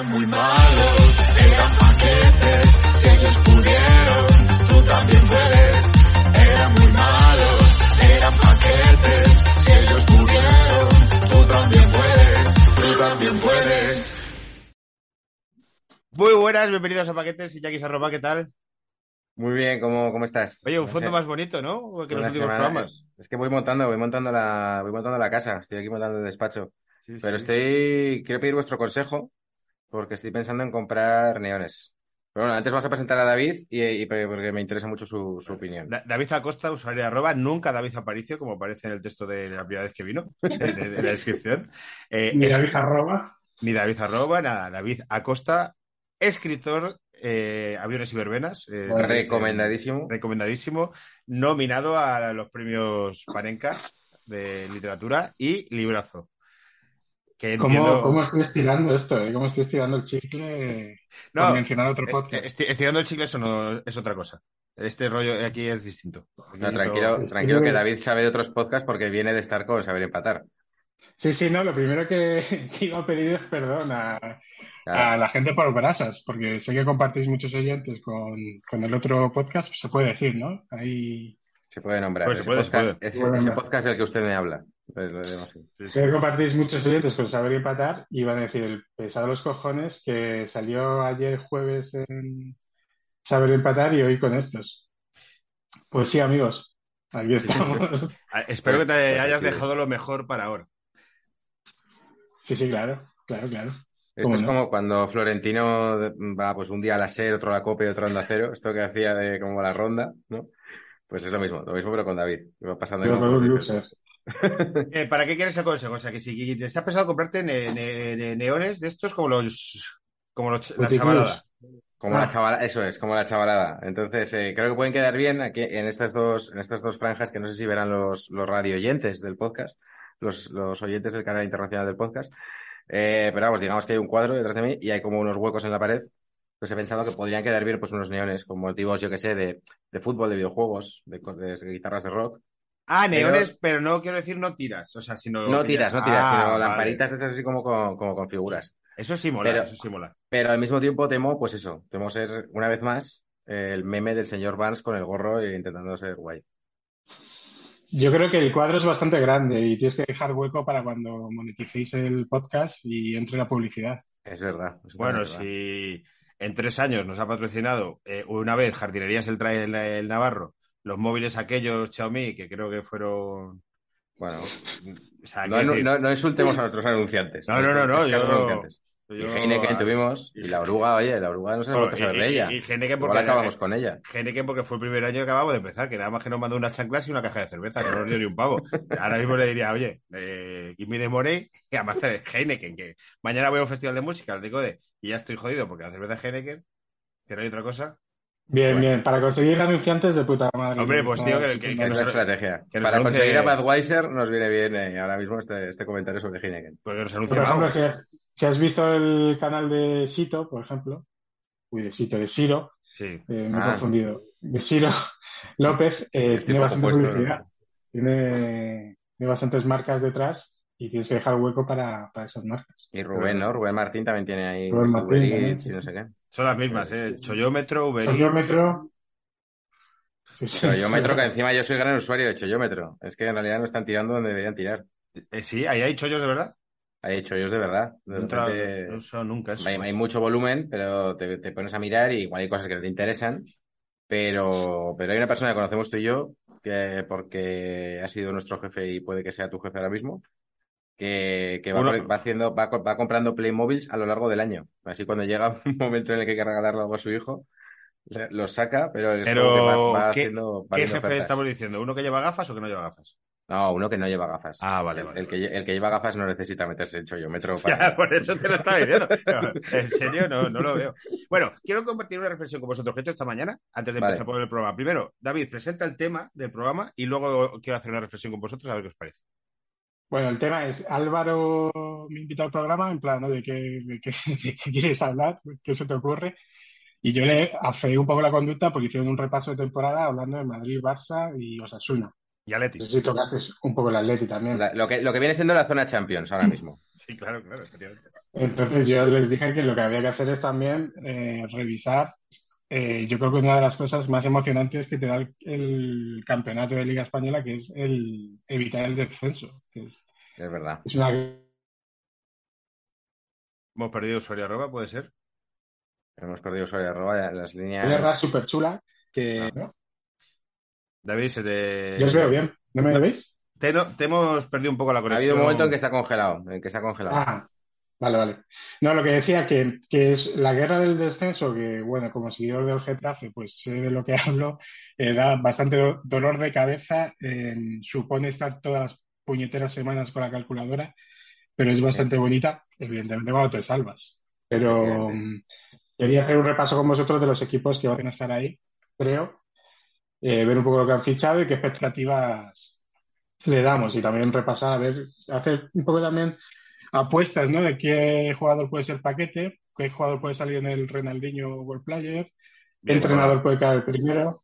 Eran muy malos, eran paquetes, si ellos pudieron, tú también puedes. Eran muy malos, eran paquetes, si ellos pudieron, tú también puedes, tú también puedes. Muy buenas, bienvenidos a Paquetes y Jackie Arroba, ¿qué tal? Muy bien, ¿cómo, cómo estás? Oye, un No fondo sé, más bonito, ¿no? Que los últimos semana- programas. Es que voy montando, voy montando la, voy montando la casa, estoy aquí montando el despacho. Sí, Pero sí. estoy, quiero pedir vuestro consejo porque estoy pensando en comprar neones. Pero bueno, antes vamos a presentar a David y, y porque me interesa mucho su, su opinión. Da- David Acosta, usuario de arroba, nunca David Aparicio, como aparece en el texto de la primera vez que vino, de, de- de la descripción. Eh, Ni David arroba. ni David Arroba, nada, David Acosta, escritor, eh, Aviones y Verbenas. eh, Recomendadísimo. recomendadísimo, nominado a los premios Panenka de literatura y librazo. Que ¿Cómo, entiendo- cómo estoy estirando esto? eh? ¿Cómo estoy estirando el chicle No, por mencionar otro es- podcast? esti- estirando el chicle eso no, es otra cosa. Este rollo de aquí es distinto. No, tranquilo, Es tranquilo que- que David sabe de otros podcasts porque viene de estar con Saber Empatar. Sí, sí, no, lo primero que, que iba a pedir es perdón a, la gente por brasas, porque sé que compartís muchos oyentes con, con el otro podcast, pues se puede decir, ¿no? Ahí Se puede nombrar. Pues se ese, puede, se podcast, puede. ese- ese podcast del que usted me habla. Pues. Sí, sí. que compartís muchos oyentes con Saber y Empatar y van a decir el pesado de los cojones que salió ayer jueves en Saber y Empatar y hoy con estos. Pues sí, amigos, aquí estamos. Ah, Espero Pues- que te pues hayas así es. dejado lo mejor para ahora. Sí, sí, claro, claro, claro. Esto ¿Cómo es no? como cuando Florentino va pues un día a la SER, otro a la COPE y otro a Onda Cero, esto que hacía de como la ronda, ¿no? Pues es lo mismo, lo mismo pero con David. Pasando Pero con. Eh, ¿Para qué quieres el consejo? O sea, que si te estás pensando comprarte ne- ne- ne- neones de estos como los como los, la chavalada. Como Ah. la chavalada, eso es, como la chavalada. Entonces, eh, creo que pueden quedar bien aquí en estas dos, en estas dos franjas que no sé si verán los, los radio oyentes del podcast, los, los oyentes del canal internacional del podcast. Eh, pero vamos, digamos que hay un cuadro detrás de mí y hay como unos huecos en la pared. Pues he pensado que podrían quedar bien pues unos neones con motivos, yo que sé, de, de fútbol, de videojuegos, de, guitarras de rock. Ah, neones, pero no quiero decir no tiras. O sea, sino. No tiras, no tiras, Ah, sino vale. lamparitas esas así como con, como con figuras. Eso sí mola, Pero- eso sí mola. Pero al mismo tiempo temo, pues eso, temo ser una vez más el meme del señor Barnes con el gorro e intentando ser guay. Yo creo que el cuadro es bastante grande y tienes que dejar hueco para cuando moneticéis el podcast y entre la publicidad. Es verdad. Bueno, verdad. si en tres años nos ha patrocinado eh, una vez Jardinerías el, Tra- el, el Navarro, los móviles aquellos Xiaomi, que creo que fueron. Bueno, o sea, no, no, decir, no- no insultemos a nuestros anunciantes. No, no, no, no, Escasos yo-. Y Heineken tuvimos, y la oruga, oye, la oruga no se ha Bueno, y- de y- ella. y Igual porque- acabamos con ella. Heineken porque fue el primer año que acabamos de empezar, que nada más que nos mandó unas chanclas y una caja de cerveza, que no nos dio ni un pavo. Ahora mismo le diría, oye, eh, give me the money, y además hacer Heineken, que mañana voy a un festival de música, al de Code, y ya estoy jodido porque la cerveza es Heineken, que no hay otra cosa. Bien, Bueno. bien, para conseguir anunciantes de puta madre. Hombre, que pues, tío, que- que- que Es la estrategia. que Para anuncie- conseguir a Budweiser nos viene bien eh, ahora mismo este, este comentario sobre Heineken. Porque nos Por anuncia ejemplo, Vamos. si has, si has visto el canal de Sito, por ejemplo, uy, de Sito, de Siro, Sí. eh, me he Ah. confundido, de Siro López, eh, tiene bastante puesto, publicidad, tiene, tiene bastantes marcas detrás y tienes que dejar hueco para, para esas marcas. Y Rubén, ¿no? Rubén Martín también tiene ahí Rubén Martín Uber también, Eats sí, y no sé qué. Son las mismas, ¿eh? Sí, sí. Choyómetro, Uber. Choyómetro. Sí, sí, Choyómetro, sí. que encima yo soy gran usuario de Choyómetro. Es que en realidad no están tirando donde deberían tirar. Eh, sí, ahí hay chollos de verdad. Hay chollos de verdad. De repente- usado nunca. Hay, hay mucho volumen, pero te, te pones a mirar y igual hay cosas que no te interesan. Pero, pero hay una persona que conocemos tú y yo, que porque ha sido nuestro jefe y puede que sea tu jefe ahora mismo, que, que va, Uno- va haciendo, va, va comprando Playmobiles a lo largo del año. Así cuando llega un momento en el que hay que regalarle algo a su hijo, los saca, pero es Pero, como que va, va ¿qué- haciendo, ¿Qué jefe ofertas. estamos diciendo? ¿Uno que lleva gafas o que no lleva gafas? No, uno que no lleva gafas. Ah, vale, El- vale. El, que, el que lleva gafas no necesita meterse en chollometro Ya, para... por eso te lo estaba diciendo. No, en serio, no, no lo veo. Bueno, quiero compartir una reflexión con vosotros que he hecho esta mañana, antes de Vale. empezar por el programa. Primero, David, presenta el tema del programa y luego quiero hacer una reflexión con vosotros a ver qué os parece. Bueno, el tema es, Álvaro me invitó al programa en plan, ¿no? ¿De qué, de qué, de qué quieres hablar? ¿Qué se te ocurre? Y yo le afeé un poco la conducta porque hicieron un repaso de temporada hablando de Madrid, Barça y Osasuna. Y Aleti. No sé si tocaste un poco el Atleti también. La- lo, que, lo que viene siendo la zona Champions ahora mismo. Sí, claro, claro. Entonces yo les dije que lo que había que hacer es también eh, revisar. eh, yo creo que una de las cosas más emocionantes que te da el, el campeonato de Liga Española, que es el evitar el descenso. Que es, Es verdad. es una Hemos perdido usuario arroba, puede ser. Hemos perdido usuario de arroba, las líneas... guerra súper chula que Ah. ¿no? David, se te. yo os veo bien. ¿No me veis? Te, no- te hemos perdido un poco la Ha conexión. habido un momento en que se ha congelado, en que se ha congelado. Ah, vale, vale. No, lo que decía que, que es la guerra del descenso, que bueno, como seguidor del Getafe, pues sé de lo que hablo, eh, da bastante do- dolor de cabeza, eh, supone estar todas las puñeteras semanas con la calculadora, pero es bastante bonita, evidentemente cuando te salvas. Pero mm, quería hacer un repaso con vosotros de los equipos que van a estar ahí, creo, eh, ver un poco lo que han fichado y qué expectativas le damos y también repasar, a ver, hacer un poco también apuestas, ¿no? De qué jugador puede ser paquete, qué jugador puede salir en el Renaldinho World Player, qué entrenador puede caer primero.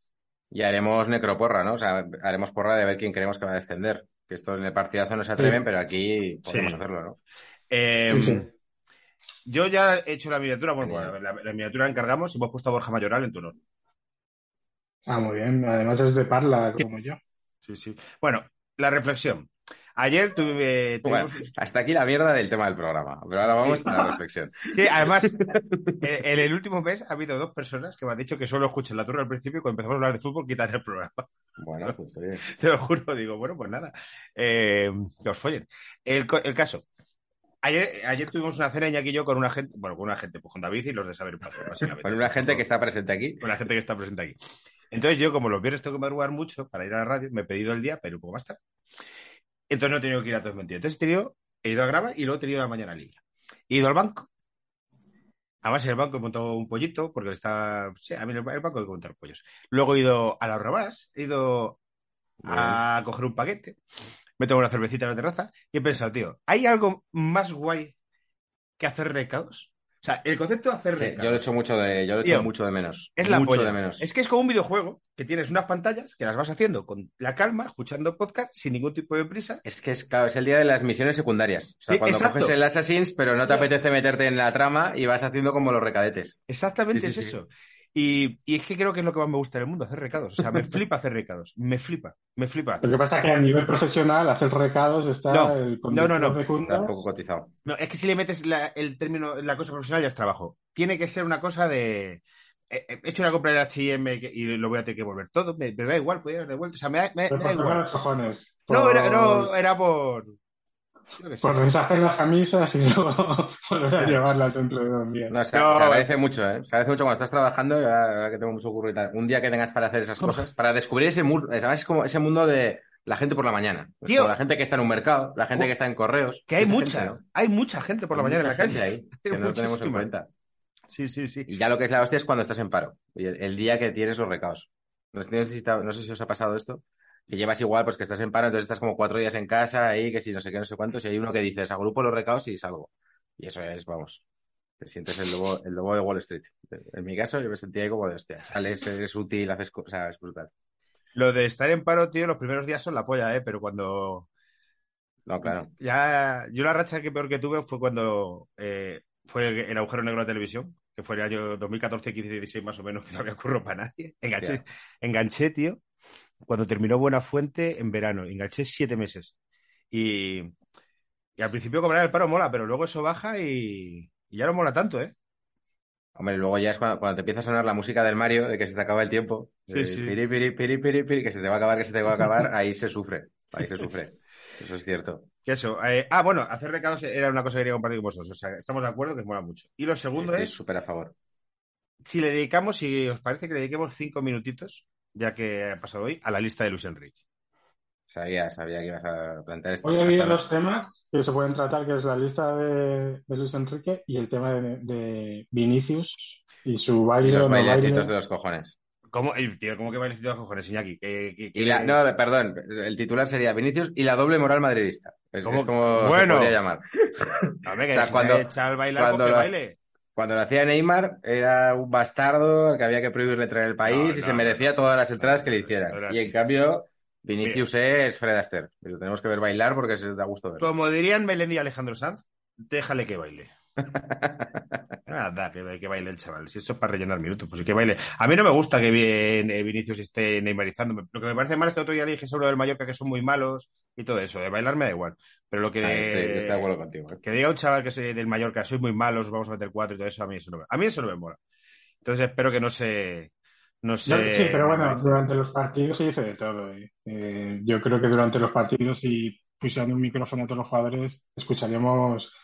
Y haremos necroporra, ¿no? O sea, haremos porra de ver quién creemos que va a descender. Que esto en el partidazo no se atreven, Sí. pero aquí podemos Sí. hacerlo, ¿no? Eh, Sí, sí. Yo ya he hecho la miniatura, bueno, bueno, la, la miniatura la encargamos y hemos puesto a Borja Mayoral en tu honor. Ah, muy bien. Además es de Parla, como yo. Sí, sí. Bueno, la reflexión. Ayer tuve. Bueno, tuvimos- hasta aquí la mierda del tema del programa. Pero ahora vamos a la reflexión. Sí, además, en, en el último mes ha habido dos personas que me han dicho que solo escuchen la turra al principio y cuando empezamos a hablar de fútbol quitan el programa. Bueno, pues oye. Te lo juro, digo, bueno, pues nada. Eh, que os follen. El, caso. Ayer, ayer tuvimos una cena Iñaki y yo con una gente, bueno, con una gente, pues con David y los de Saber Paso, básicamente. Con una gente que está presente aquí. Con la gente que está presente aquí. Entonces yo, como los viernes tengo que madrugar mucho para ir a la radio, me he pedido el día, pero un poco más tarde. Entonces no he tenido que ir a todos mentiras. Entonces he, tenido, he ido a grabar y luego he tenido la mañana libre. He ido al banco. Además, en el banco he montado un pollito, porque está. Sí, a mí en el el banco hay que montar pollos. Luego he ido a la Robás, he ido a coger un paquete, me tomo una cervecita en la terraza y he pensado, tío, ¿hay algo más guay que hacer recados? O sea, el concepto de hacer Sí, yo lo echo mucho de, yo lo echo Tío, mucho de menos. Es la mucho polla. de menos. Es que es como un videojuego que tienes unas pantallas que las vas haciendo con la calma, escuchando podcast, sin ningún tipo de prisa. Es que es, claro, es el día de las misiones secundarias. O sea, Sí, cuando exacto. coges el Assassins, pero no te apetece meterte en la trama y vas haciendo como los recadetes. Exactamente Sí, es eso. Y, y es que creo que es lo que más me gusta del mundo, hacer recados. O sea, me flipa hacer recados. Me flipa, me flipa. Lo que pasa es que a nivel profesional, hacer recados está No, el no, no, no. conductor de Cundas. Está poco cotizado. No, es que si le metes la- el término, la cosa profesional ya es trabajo. Tiene que ser una cosa de. He he hecho una compra en H&M y lo voy a tener que volver todo. Me, me da igual, puede ir de vuelta. O sea, me da, me- me igual. los cojones. No, era, no, era por. Por deshacer las camisas y luego volver a llevarlas dentro de dos días. No, se, No. se agradece mucho, ¿eh? Se agradece mucho cuando estás trabajando, ahora que tengo mucho curro y tal. Un día que tengas para hacer esas cosas, para descubrir ese mundo, ¿sabes? Como ese mundo de la gente por la mañana. Pues Tío. la gente que está en un mercado, la gente que está en correos. Que hay mucha, gente, ¿no? hay mucha gente por la Hay mañana en la calle. ahí que no tenemos en cuenta. Sí, sí, sí. Y ya lo que es la hostia es cuando estás en paro. El, el día que tienes los recaos. No sé si os ha pasado esto. Que llevas igual, pues que estás en paro, entonces estás como cuatro días en casa, ahí, que si no sé qué, no sé cuántos, y hay uno que dices, agrupo los recaos y salgo. Y eso es, vamos, te sientes el lobo, el lobo de Wall Street. En mi caso, yo me sentía ahí como de hostia, sales, eres útil, haces cosas, es brutal. Lo de estar en paro, tío, los primeros días son la polla, ¿eh? Pero cuando. No, claro. Ya. Yo la racha que peor que tuve fue cuando eh, fue el, el agujero negro de la televisión, que fue el año 2014, 15, 16 más o menos, que no había curro para nadie. Enganché, Ya. enganché, tío, cuando terminó Buena Fuente en verano. Enganché siete meses. Y, y al principio cobrar el paro mola, pero luego eso baja y, y ya no mola tanto, ¿eh? Hombre, luego ya es cuando, cuando te empieza a sonar la música del Mario, de que se te acaba el tiempo. Sí, sí. piri, piri, piri, piri, piri, que se te va a acabar, que se te va a acabar, ahí se sufre. Ahí se sufre. Eso es cierto. Eso. eh, ah, bueno, hacer recados era una cosa que quería compartir con vosotros. O sea, estamos de acuerdo que mola mucho. Y lo segundo Estoy es. súper a favor. si le dedicamos, si os parece que le dediquemos cinco minutitos, ya que ha pasado hoy, a la lista de Luis Enrique. Sabía, sabía que ibas a plantear esto. Hoy ha habido Hasta dos temas que se pueden tratar, que es la lista de, de Luis Enrique y el tema de, de Vinicius y su Y baile los no baile. bailecitos de los cojones. ¿Cómo, y, tío, ¿cómo que bailecito de cojones, Iñaki? ¿Qué, qué- Y la, qué- no, perdón, el titular sería Vinicius y la doble moral madridista. Es, ¿Cómo? es como se Bueno. podría llamar. Hombre, que o sea, cuando- al bailar, cuando pues que lo- baile. Cuando lo hacía Neymar, era un bastardo al que había que prohibirle traer el país No, y no, se merecía no, todas las entradas que le hicieran. Y en cambio, Vinicius es Fred Astaire. Y lo tenemos que ver bailar porque se da gusto verlo. Como dirían Melendi y Alejandro Sanz, déjale que baile. Nada, que, que baile el chaval. Si eso es para rellenar minutos, pues sí que baile. A mí no me gusta que bien eh, Vinicius esté neymarizando. Lo que me parece mal es que otro día le dije sobre el Mallorca que son muy malos y todo eso. De bailar me da igual. Pero lo que, Ah, estoy, estoy de acuerdo contigo. ¿eh? que diga un chaval que soy del Mallorca, soy muy malo, os vamos a meter cuatro y todo eso, a mí eso no me, a mí eso no me mola. Entonces espero que no se... No se No, sí, pero bueno, durante los partidos se dice de todo. eh. Eh, yo creo que durante los partidos, si pusieran un micrófono a todos los jugadores, escucharíamos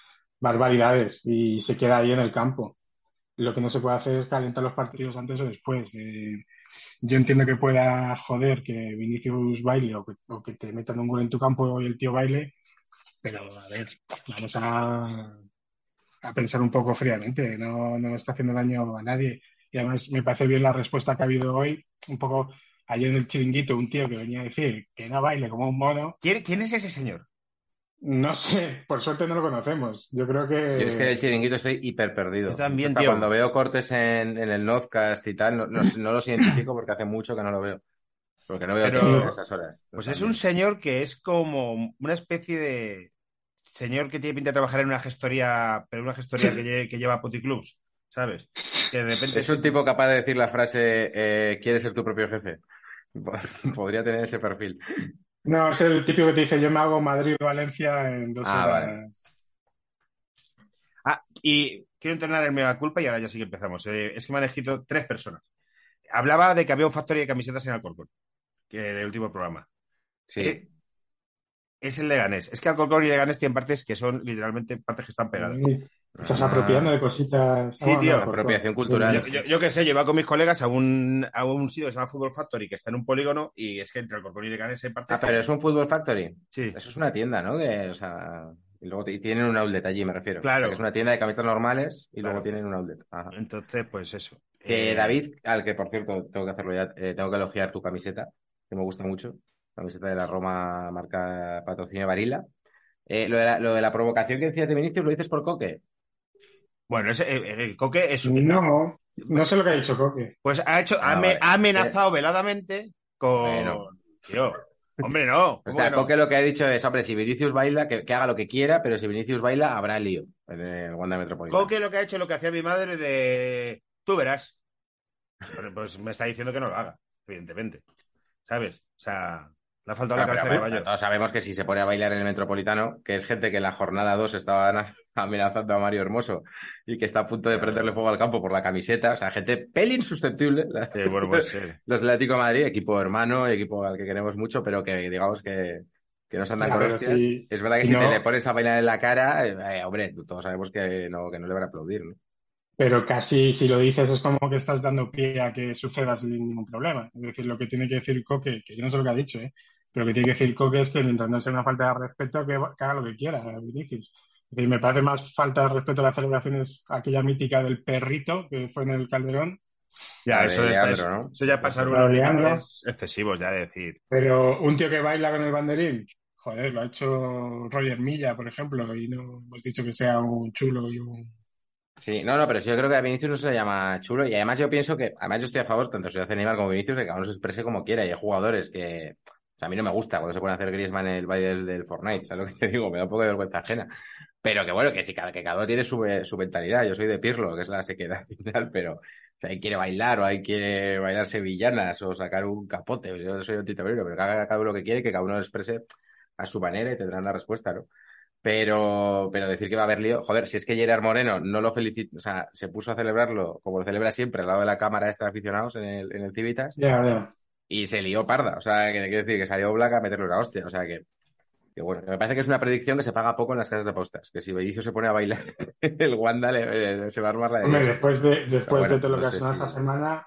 barbaridades y se queda ahí en el campo. Lo que no se puede hacer es calentar los partidos antes o después. Eh, yo entiendo que pueda joder que Vinicius baile o que, o que te metan un gol en tu campo y el tío baile, pero a ver, vamos a, a pensar un poco fríamente. No, no está haciendo daño a nadie. Y además me parece bien la respuesta que ha habido hoy, un poco ayer en el chiringuito, un tío que venía a decir que no baile como un mono. ¿Quién, quién es ese señor? No sé, por suerte no lo conocemos. Yo creo que... Yo es que el chiringuito estoy hiper perdido. Yo también, Hasta tío. Cuando veo cortes en, en el Nozcast y tal, no, no, no los identifico porque hace mucho que no lo veo. Porque no veo Pero- a esas horas. Pues es un señor que es como una especie de señor que tiene pinta de trabajar en una gestoría, pero una gestoría que, lle- que lleva puticlubs, ¿sabes? Que de repente Es un tipo capaz de decir la frase, eh, ¿quieres ser tu propio jefe? Podría tener ese perfil. No, es el típico que te dice yo me hago Madrid-Valencia en dos Ah, horas. vale. Ah, y quiero entrenar en mega culpa y ahora ya sí que empezamos. Eh, es que me han escrito tres personas. Hablaba de que había un factory de camisetas en Alcorcón, que en el último programa. Sí. Eh, es el Leganés. Es que Alcorcón y Leganés tienen partes que son literalmente partes que están pegadas. Ay, Estás Ah, apropiando de cositas. Sí, tío. por- Apropiación por- cultural. Yo, yo, yo qué sé, yo iba con mis colegas a un, a un sitio que se llama Football Factory, que está en un polígono, y es que entre Alcorcón y Leganés hay partes. Ah, pero es un Football Factory. Sí. Eso es una tienda, ¿no? De, o sea, y luego y tienen un outlet allí, me refiero. Claro. O sea, que es una tienda de camisetas normales y luego tienen un outlet. Ajá. Entonces, pues eso. Que Eh, David, al que por cierto tengo que hacerlo ya, eh, tengo que elogiar tu camiseta, que me gusta mucho. Camiseta de la Roma, marca patrocinio Varila. Eh, lo, de la, lo de la provocación que decías de Vinicius, ¿lo dices por Coque? Bueno, ese, eh, el Coque es No, no sé lo que ha dicho Coque. Pues ha hecho, Ah, ha, vale. ha amenazado veladamente con. Bueno. Tío, hombre, no. O ¿cómo sea, no? Coque lo que ha dicho es, hombre, si Vinicius baila, que, que haga lo que quiera, pero si Vinicius baila, habrá lío en el Wanda Metropolitano. Coque lo que ha hecho es lo que hacía mi madre de. Tú verás. Pero, Pues me está diciendo que no lo haga, evidentemente. ¿Sabes? O sea, le ha faltado No, la pero cabeza de caballo. todos sabemos que si se pone a bailar en el Metropolitano, que es gente que en la jornada 2 estaban a- amenazando a Mario Hermoso y que está a punto de prenderle fuego al campo por la camiseta, o sea, gente pelín susceptible. la- Sí, bueno, pues Los Atlético de Madrid, equipo hermano, equipo al que queremos mucho, pero que digamos que, que nos andan con hostias. si- es verdad que si si, te no- le pones a bailar en la cara, eh, eh, hombre, todos sabemos que no, que no le van a aplaudir, ¿no? Pero casi si lo dices es como que estás dando pie a que suceda sin ningún problema. Es decir, lo que tiene que decir Coque, que yo no sé lo que ha dicho, ¿eh? Pero lo que tiene que decir Coque es que mientras no sea una falta de respeto, que, que haga lo que quiera, Vinicius. Es decir, me parece más falta de respeto a las celebraciones, aquella mítica del perrito que fue en el Calderón, ya, eso, es- eso- ¿no? eso ya pasar unos Leandro. límites excesivos, ya de decir. pero un tío que baila con el banderín, joder, lo ha hecho Roger Milla, por ejemplo, y no hemos dicho que sea un chulo y un... Sí, no, no, pero sí, yo creo que a Vinicius no se le llama chulo y además yo pienso que, además yo estoy a favor, tanto si hace Neymar como Vinicius, de que cada uno se exprese como quiera y hay jugadores que, a mí no me gusta cuando se ponen a hacer Griezmann en el baile del, del Fortnite, ¿sabes lo que te digo? Me da un poco de vergüenza ajena. Pero que bueno, que sí, que cada uno tiene su, su mentalidad, yo soy de Pirlo, que es la sequedad final, pero si alguien quiere bailar o hay quiere bailar sevillanas o sacar un capote, yo soy un titabrino, pero que cada uno lo que quiere que cada uno lo exprese a su manera y tendrán la respuesta, ¿no? Pero, pero decir que va a haber lío, joder, si es que Gerard Moreno no lo felicitó, o sea, se puso a celebrarlo como lo celebra siempre al lado de la cámara esta de aficionados en el, en el Civitas Ya, ya. Y se lió parda, o sea, que quiere decir que salió Black a meterle una hostia, o sea que, que bueno, me parece que es una predicción que se paga poco en las casas de apostas, que si Bellicio se pone a bailar, el Wanda le- le- se va a armar la de Hombre, después de, después bueno, de todo lo no que ha sonado si- esta semana,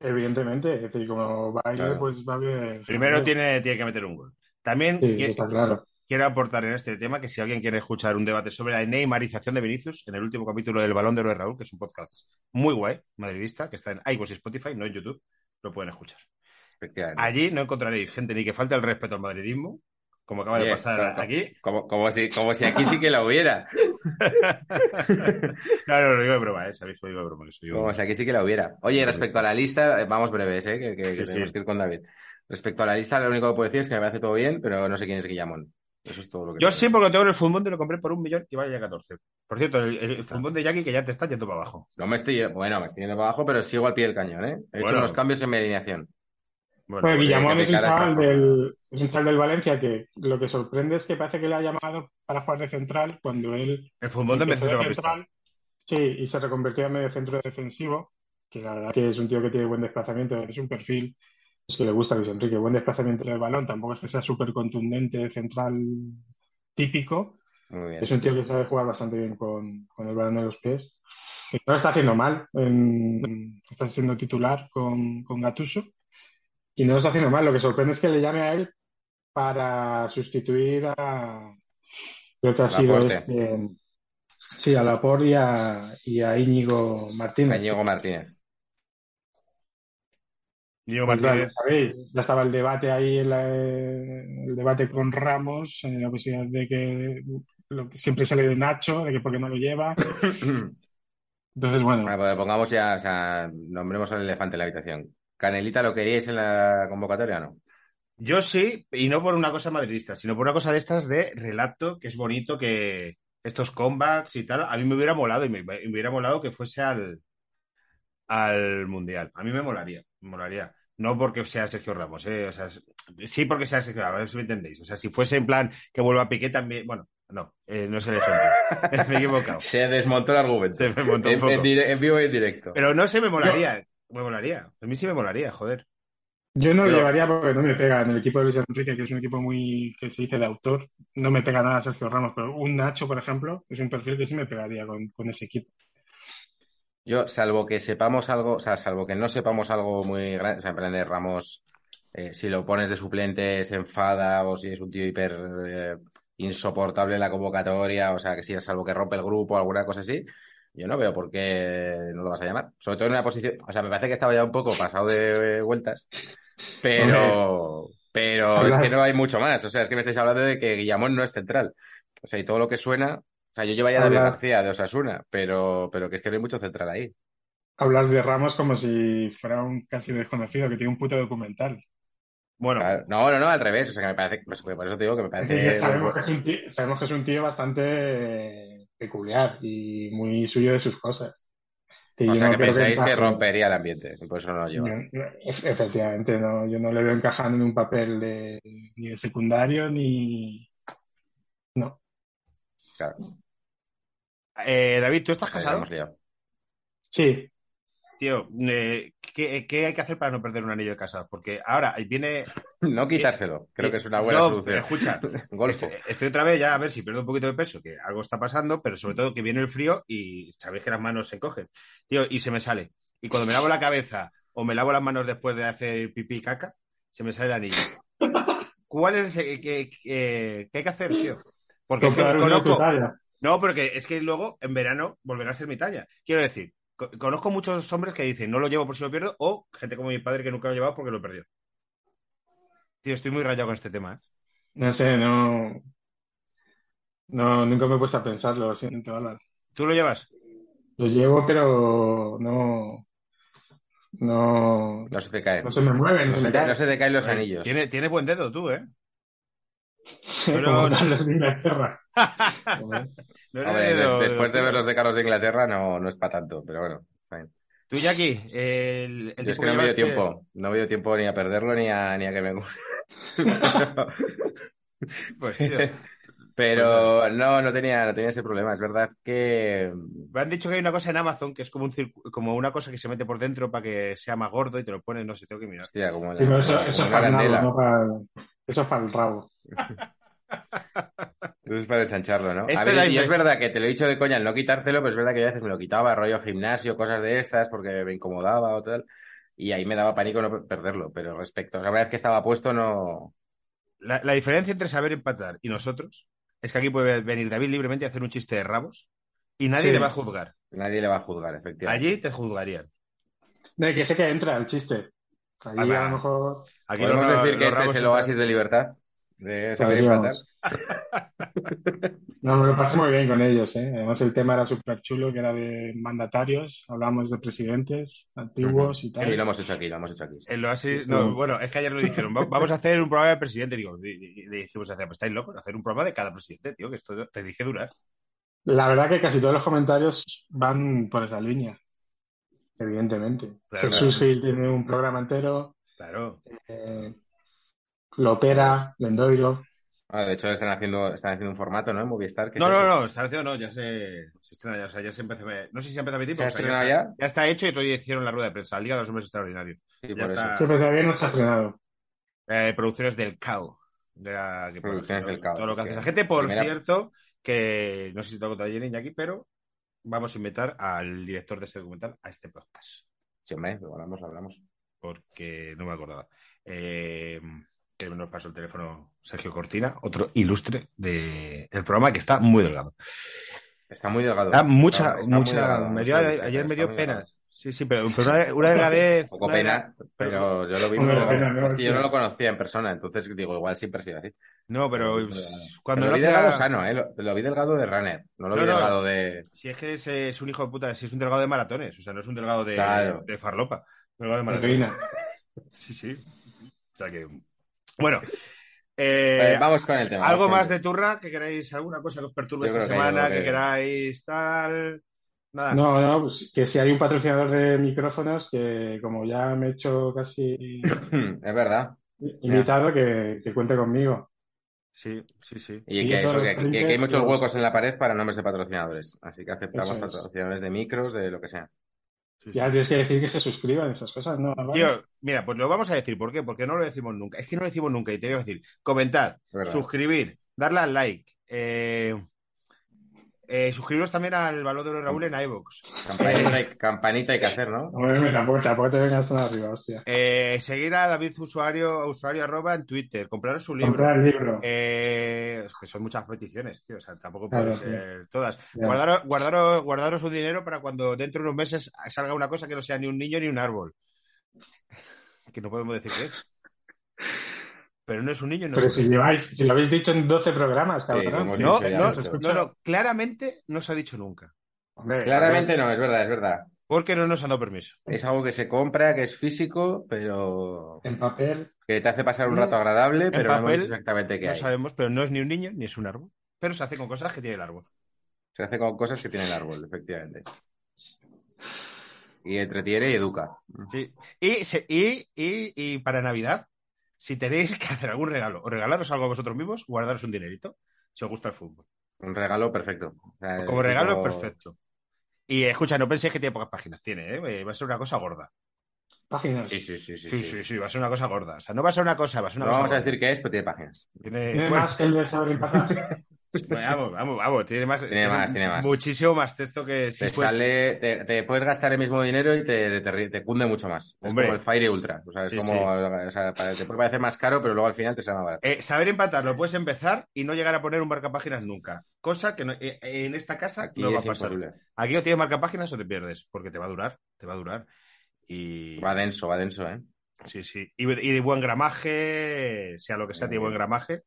evidentemente, es decir, como baile, Claro. pues va bien. Primero tiene, tiene que meter un gol. También Sí, qui- eso está claro. quiero aportar en este tema que si alguien quiere escuchar un debate sobre la neymarización de Vinicius, en el último capítulo del Balón de Oro de Raúl, que es un podcast muy guay, madridista, que está en iVoox y Spotify, no en YouTube, lo pueden escuchar. Efectivamente. Allí no encontraréis gente ni que falte el respeto al madridismo, como acaba de pasar aquí. Como, como, si, como si aquí sí que la hubiera. no, no, lo digo de broma, ¿eh? Sabéis lo digo de broma. soy un- Como si aquí sí que la hubiera. Oye, respecto a la lista, eh, vamos breves, ¿eh? Que, que- que Sí, tenemos sí. que ir con David. Respecto a la lista, lo único que puedo decir es que me parece todo bien, pero no sé quién es Guillamón. Eso es todo lo que Yo sí, porque lo tengo en el fútbol y lo compré por un millón y vale ya 14. Por cierto, el, el fútbol de Jackie que ya te está yendo para abajo. No me estoy, bueno, me estoy yendo para abajo, pero sigo al pie del cañón, ¿eh? He hecho unos cambios en mi alineación. Bueno, Pues porque Guillamón que es un chaval del, es un chaval del Valencia que lo que sorprende es que parece que le ha llamado para jugar de central cuando él el fútbol de empezó de centrocampista. central, sí, y se reconvertía en medio centro defensivo, que la verdad que es un tío que tiene buen desplazamiento, es un perfil es que le gusta a Luis Enrique, buen desplazamiento del balón, tampoco es que sea súper contundente, central típico, Muy bien. es un tío que sabe jugar bastante bien con, con el balón en los pies. No lo está haciendo mal, en- está siendo titular con, con Gattuso y no lo está haciendo mal. Lo que sorprende es que le llame a él para sustituir a, creo que ha sido este, sí, a Laporte y a, y a Íñigo Martínez. Íñigo Martínez. Pues ya, Martínez. ya sabéis, ya estaba el debate ahí, en la- el debate con Ramos, en la posibilidad de que lo que siempre sale de Nacho, de que por qué no lo lleva. Entonces, bueno, Bueno, pues pongamos ya, o sea, nombremos al elefante en la habitación. ¿Canelita lo queríais en la convocatoria o no? Yo sí, y no por una cosa madridista, sino por una cosa de estas de relato, que es bonito que estos comebacks y tal, a mí me hubiera molado y me, me hubiera molado que fuese al, al Mundial. A mí me molaría, me molaría. No porque sea Sergio Ramos, ¿eh? O sea, sí porque sea Sergio Ramos, a ver si me entendéis. O sea, si fuese en plan que vuelva Piqué también, bueno, no, eh, no es el ejemplo. me he equivocado. Se desmontó el argumento. Se me un En, poco. en dire- en vivo y en directo. Pero no sé, me molaría. Me molaría. A mí sí me molaría, joder. yo no lo llevaría porque no me pega en el equipo de Luis Enrique, que es un equipo muy, que se dice de autor, no me pega nada Sergio Ramos, pero un Nacho, por ejemplo, es un perfil que sí me pegaría con, con ese equipo. Yo, salvo que sepamos algo, o sea, salvo que no sepamos algo muy grande, o sea, en plan de Ramos, eh, si lo pones de suplente se enfada o si es un tío hiper eh, insoportable en la convocatoria, o sea, que si salvo que rompe el grupo o alguna cosa así, yo no veo por qué no lo vas a llamar. Sobre todo en una posición, o sea, me parece que estaba ya un poco pasado de vueltas, pero, pero es que no hay mucho más, o sea, es que me estáis hablando de que Guillamón no es central. O sea, y todo lo que suena, o sea, yo llevaría a David García de Osasuna, pero, pero que es que no hay mucho central ahí. Hablas de Ramos como si fuera un casi desconocido que tiene un puto documental. Bueno, Claro. No, no, no, al revés. O sea, que me parece, pues, por eso te digo que me Es parece. que sabemos que es un tío, sabemos que es un tío bastante peculiar y muy suyo de sus cosas. Que O yo sea, no que creo pensáis que encaje. rompería el ambiente. Por eso no lo lleva. Efectivamente, no, yo no le veo encajando en un papel de, ni de secundario ni. No. Claro, eh, David, ¿tú estás casado? Sí, Tío, eh, ¿qué, qué hay que hacer para no perder un anillo de casado? Porque ahora viene. No quitárselo. Creo que es una buena No, solución. Escucha, Golfo. estoy, estoy otra vez ya a ver si pierdo un poquito de peso, que algo está pasando, pero sobre todo que viene el frío y sabéis que las manos se encogen. Tío, y se me sale. Y cuando me lavo la cabeza o me lavo las manos después de hacer pipí y caca, se me sale el anillo. ¿Cuál es el que, que- que hay que hacer, tío? Porque conozco. No, porque es que luego en verano volverá a ser mi talla. Quiero decir, conozco muchos hombres que dicen no lo llevo por si lo pierdo, o gente como mi padre que nunca lo ha llevado porque lo perdió. Tío, estoy muy rayado con este tema, ¿eh? No sé, no. No, nunca me he puesto a pensarlo, lo siento, Alan. ¿Tú lo llevas? Lo llevo, pero no. No. No se te cae. No se me mueven, No se me te, caen. no se te caen los anillos. Tiene, tiene buen dedo tú, ¿eh? Como pero- Carlos de Inglaterra. No era Hombre, dedo- des- después de ver los de Carlos de Inglaterra, no, no es para tanto, pero bueno. está bien. Tú, Jackie, el, el Yo es que no me dio que- tiempo. No me dio tiempo ni a perderlo ni a, ni a que me. Pues, tío, Pero no, no tenía, no tenía ese problema. Es verdad que me han dicho que hay una cosa en Amazon que es como, un como una cosa que se mete por dentro para que sea más gordo y te lo pones, no sé, tengo que mirar. Hostia, como, Sí, pero eso, como eso es una para el nabo, candela. no para. Eso es para el rabo. Es para ensancharlo, ¿no? Esta a es ver, la y es verdad que te lo he dicho de coña al no quitártelo, pero es verdad que yo a veces me lo quitaba, rollo gimnasio, cosas de estas, porque me incomodaba o tal. Y ahí me daba pánico no perderlo. Pero respecto, o sea, una vez que estaba puesto, no, la, la diferencia entre saber empatar y nosotros es que aquí puede venir David libremente a hacer un chiste de rabos y nadie Sí. le va a juzgar. Nadie le va a juzgar, efectivamente. Allí te juzgarían. De que sé que entra el chiste. Allí Ah, a lo mejor. Aquí Podemos decir que este es el entran- oasis de libertad. De. Podríamos. No, me lo pasé muy bien con ellos, ¿eh? Además, el tema era súper chulo, que era de mandatarios. Hablamos de presidentes antiguos y Y tal. lo hemos hecho aquí, lo hemos hecho aquí. sí. El oasis, Sí. no, bueno, es que ayer lo dijeron, "Va- vamos a hacer un programa de presidente. Digo, y- dijimos, pues estáis locos, hacer un programa de cada presidente, tío, que esto te dije durar. La verdad que casi todos los comentarios van por esa línea, evidentemente. Claro, Jesús claro. Gil tiene un programa entero, Claro. eh, Lopera, Lendoiro. Ah, de hecho, están haciendo, están haciendo un formato, ¿no? En Movistar. que No, no, eso. no, está haciendo, no, ya se, se estrena ya, o sea, ya se empezó, a- no sé si se empezó a emitir, ¿Se ha pero o sea, estrenado está, ya? ya está hecho y otro día hicieron la rueda de prensa, Liga de los Hombres Extraordinarios. Sí, Ya por está. Sí, pero todavía no se ha estrenado. Eh, producciones del CAO. De la, que, Producciones todo- del CAO, Todo lo que hace esa gente, por primera- cierto, que no sé si te lo contado ayer, Iñaki, pero vamos a invitar al director de este documental a este podcast. Sí, hombre, lo hablamos, lo hablamos. porque no me acordaba. Eh, que nos pasó el teléfono Sergio Cortina, otro ilustre de, del programa que está muy delgado. Está muy delgado. Da mucha, Está- mucha. delgado, me no dio- sé, está ayer me dio muy pena. delgado. Sí, sí, pero, pero una, una delgadez. Un poco una pena, pero yo lo vi. Hombre, pero- pena, no, es que yo no lo conocía en persona, entonces digo, igual siempre ha sido así. No, pero cuando lo vi delgado sano, ¿eh? Lo, lo vi delgado de runner, no lo No, vi no. delgado de... Si es que es, es un hijo de puta, si es un delgado de maratones, o sea, no es un delgado de, Claro. de farlopa. Un delgado de maratones. Sí, sí. O sea que. Bueno. eh, vamos con el tema. ¿Algo más de turra que queráis? ¿Alguna cosa que os perturbe esta que semana? Que, queráis tal. Nada. No, no, pues que si hay un patrocinador de micrófonos que como ya me he hecho casi. Es verdad. invitado, que, que cuente conmigo. Sí, sí, sí. Y Y que, todos eso, los que, que- que hay muchos huecos en la pared para nombres de patrocinadores. Así que aceptamos es. patrocinadores de micros, de lo que sea. Sí, sí. Ya tienes que decir que se suscriban esas cosas, ¿no? Tío, mira, pues lo vamos a decir. ¿Por qué? Porque no lo decimos nunca. Es que no lo decimos nunca. Y te voy a decir, comentad, suscribir, darle al like. Eh, eh, suscribiros también al valor de los Raúl en iVoox. Campanita, hay, campanita hay que hacer, ¿no? Hombre, tampoco, tampoco te vengas tan arriba, hostia. Eh, seguir a David Usuario, usuario arroba en Twitter. Compraros su libro. Comprar el libro. Eh, es que son muchas peticiones, tío. O sea, tampoco Claro, pueden ser todas. Guardaros, guardaros, guardaros un dinero para cuando dentro de unos meses salga una cosa que no sea ni un niño ni un árbol. Que no podemos decir qué es. Pero no es un niño, no Pero es si lleváis, si lo habéis dicho en 12 programas, Sí, cabrón. que- No, no, no, no, claramente no se ha dicho nunca. Hombre, Claramente no, es verdad, es verdad. Porque no nos han dado permiso. Es algo que se compra, que es físico, pero En papel, que te hace pasar un No, rato agradable, pero no hemos papel dicho exactamente qué No hay. sabemos, pero no es ni un niño ni es un árbol. Pero se hace con cosas que tiene el árbol. Se hace con cosas que tiene el árbol, efectivamente. Y entretiene y educa. Sí. Y, se- y, y, y para Navidad, si tenéis que hacer algún regalo o regalaros algo a vosotros mismos, guardaros un dinerito. Si os gusta el fútbol. Un regalo perfecto. O sea, Como regalo tipo- es perfecto. Y escucha, no penséis que tiene pocas páginas. Tiene, ¿eh? Va a ser una cosa gorda. páginas. Sí, sí, sí, sí. Sí, sí. sí, sí, va a ser una cosa gorda. O sea, no va a ser una cosa, va a ser una No cosa vamos a decir qué es, pero tiene páginas. Tiene, Tiene bueno, más que el de saber empatar. vamos, vamos, vamos. Tiene más. Tiene más, tiene más. Muchísimo más texto que si Te fuese- sale, te, te puedes gastar el mismo dinero y te, te, te cunde mucho más. Es Hombre. como el Fire Ultra. O sea, es Sí, como, sí. o sea, te puede parecer más caro, pero luego al final te sale más barato. Eh, saber empatar lo puedes empezar y no llegar a poner un marcapáginas nunca. Cosa que no- eh, en esta casa Aquí no va a es pasar. imposible. Aquí o tienes marcapáginas o te pierdes, porque te va a durar, te va a durar. Y Va denso, va denso, ¿eh? sí, sí. Y, y de buen gramaje, sea lo que sea, tiene buen gramaje.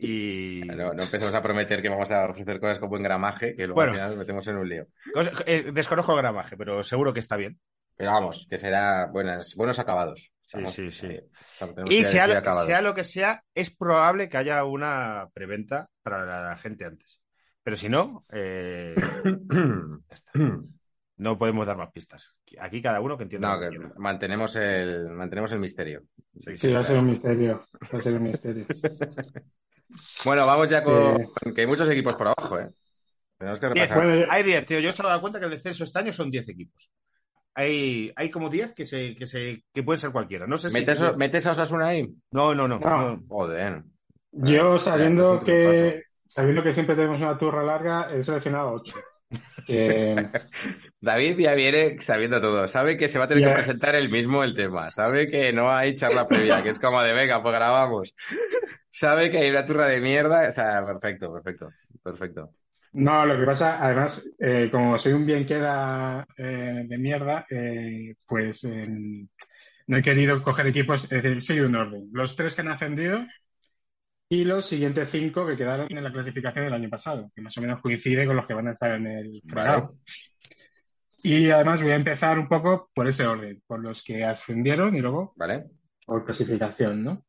Y No, no empecemos a prometer que vamos a ofrecer cosas con buen gramaje, que luego Bueno. al final nos metemos en un lío. Eh, desconozco el gramaje, pero seguro que está bien. Pero vamos, que será buenas, buenos acabados. Sí, sí, sí. Tenemos Y sea lo, acabados. sea lo que sea, es probable que haya una preventa para la gente antes. Pero si no, eh, ya está. No podemos dar más pistas. Aquí cada uno que entienda. No, que quiera. mantenemos el, mantenemos el misterio. Sí, Sí, va a ser un misterio. Va a ser un misterio. Bueno, vamos ya con Sí. que hay muchos equipos por abajo, ¿eh? Tenemos que Diez. repasar. Puede- Hay 10, tío. Yo he dado cuenta que el descenso este año son 10 equipos. Hay, hay como 10 que, se, que, se, que pueden ser cualquiera. No sé si. ¿Metes, ¿Metes a Osasuna ahí? No, no, no. No. no. Joder. Yo, sabiendo que, sabiendo que siempre tenemos una turra larga, he seleccionado 8. Que, David ya viene sabiendo todo. Sabe que se va a tener que presentar él mismo el tema. Sabe que no hay charla previa, que es como de venga, pues grabamos. Sabe que hay una turra de mierda. O sea, perfecto, perfecto, perfecto. No, lo que pasa, además, eh, como soy un bien queda eh, de mierda, eh, pues eh, no he querido coger equipos, es decir, soy un orden. Los tres que han ascendido y los siguientes cinco que quedaron en la clasificación del año pasado, que más o menos coincide con los que van a estar en el fregado. Y además voy a empezar un poco por ese orden, por los que ascendieron y luego ¿Vale? por clasificación, ¿no?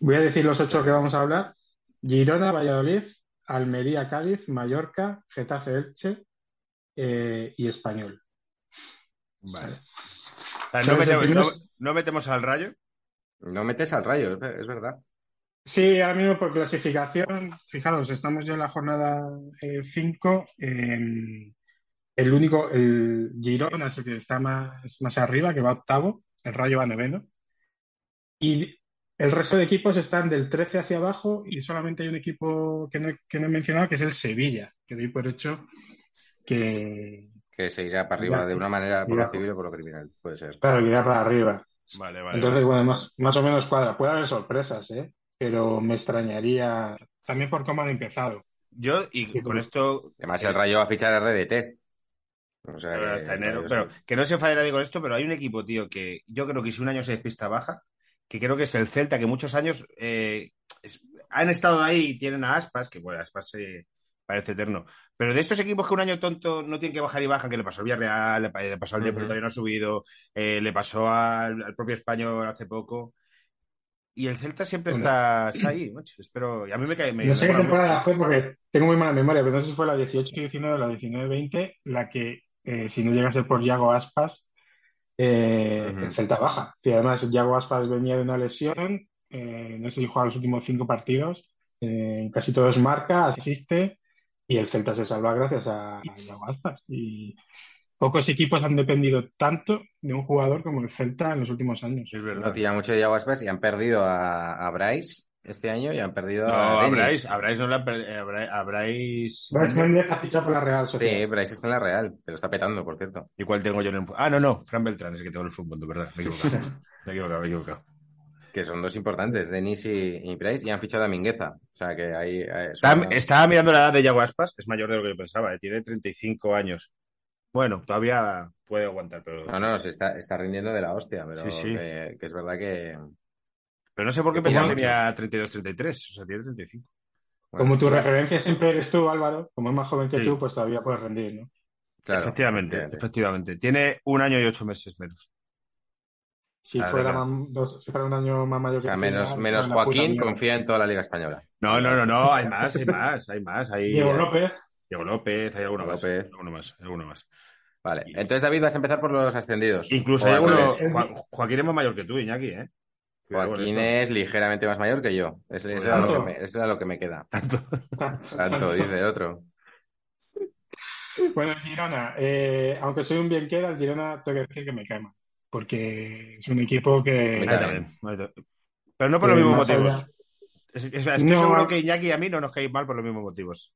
Voy a decir los ocho que vamos a hablar. Girona, Valladolid, Almería, Cádiz, Mallorca, Getafe, Elche eh, y Español. Vale. O sea, no metemos, primeros- no- no metemos al rayo. No metes al rayo, es ver- es verdad. Sí, ahora mismo por clasificación, fijaros, estamos ya en la jornada 5. El único, el Girona es el que está más, más arriba, que va octavo, el Rayo va noveno. Y el resto de equipos están del 13 hacia abajo y solamente hay un equipo que no, que no he mencionado, que es el Sevilla, que doy por hecho que, Que se irá para arriba Ya. de una manera por lo civil o por lo criminal. Puede ser. claro, irá para arriba. Vale, vale. Entonces, vale. bueno, más, más o menos cuadra. Puede haber sorpresas, ¿eh? Pero me extrañaría también por cómo han empezado. Yo, y con esto. Además, el rayo va a fichar RDT. O sea, pero que- hasta el enero. Pero que no se enfade nadie con esto, pero hay un equipo, tío, que yo creo que si un año se despista baja, que creo que es el Celta, que muchos años eh, es- han estado ahí y tienen a Aspas, que bueno, Aspas se parece eterno. Pero de estos equipos que un año tonto no tienen que bajar y bajan, que le pasó al Villarreal, le, pa- le pasó al Depor, Ujú. todavía no ha subido, eh, le pasó al, al propio Español hace poco. Y el Celta siempre Bueno. está, está ahí, macho. Espero. Y a mí me cae. Me, No sé me qué temporada mucho. fue porque tengo muy mala memoria, pero no sé si fue la 18-19 o la 19-20 la que, eh, si no llega a ser por Yago Aspas, eh, el Celta baja. Y además, Yago Aspas venía de una lesión, eh, no sé si juega los últimos cinco partidos, casi todos marca, asiste, y el Celta se salva gracias a, a Yago Aspas. Y pocos equipos han dependido tanto de un jugador como el Celta en los últimos años. Es verdad. No tira mucho de Iago Aspas y han perdido a, a Bryce este año y han perdido No, a. Bryce, a Bryce no per- eh, a Bryce- Bryce- Méndez ha fichado por la Real Sí, Sociedad. Bryce está en la Real, pero está petando, por cierto. ¿Y cuál tengo yo en el... Ah, no, no, Fran Beltrán, es el que tengo en el fútbol, ¿verdad? Me he equivocado. Me he equivocado, me he equivocado. Que son dos importantes, Denis y, y Bryce, y han fichado a Mingueza. O sea que ahí. eh, Estaba, estaba mirando la edad de Yago Aspas, es mayor de lo que yo pensaba, eh, tiene 35 años. Bueno, todavía puede aguantar, pero... No, no, se está, está rindiendo de la hostia, pero Sí, sí. Que, que es verdad que. Pero no sé por qué pensaba que tenía 32-33, o sea, tiene 35. bueno, Como tu referencia siempre eres tú, Álvaro, como es más joven que Sí. tú, pues todavía puedes rendir, ¿no? claro, efectivamente, efectivamente. efectivamente. Tiene un año y ocho meses menos. Si fuera, verdad. mam- dos- si fuera un año más mayor O que sea, tú, menos, menos Joaquín confía en toda la Liga Española. No, no, no, no, hay más, hay más, hay más. Hay Diego López, Diego López, hay alguno más. Alguno más, alguno más. Vale, entonces David vas a empezar por los ascendidos. Incluso hay al alguno. Joaquín es más mayor que tú, Iñaki, ¿eh? Joaquín eso. es ligeramente más mayor que yo. Es, es Tanto. lo que me, es lo que me queda. Tanto. Tanto, dice el otro. Bueno, el Girona, eh, aunque soy un bien queda, el Girona tengo que decir que me cae mal, porque es un equipo que... Me cae también. Pero no por los mismos motivos. allá- Es- es- Estoy No. seguro que Iñaki y a mí no nos caéis mal por los mismos motivos.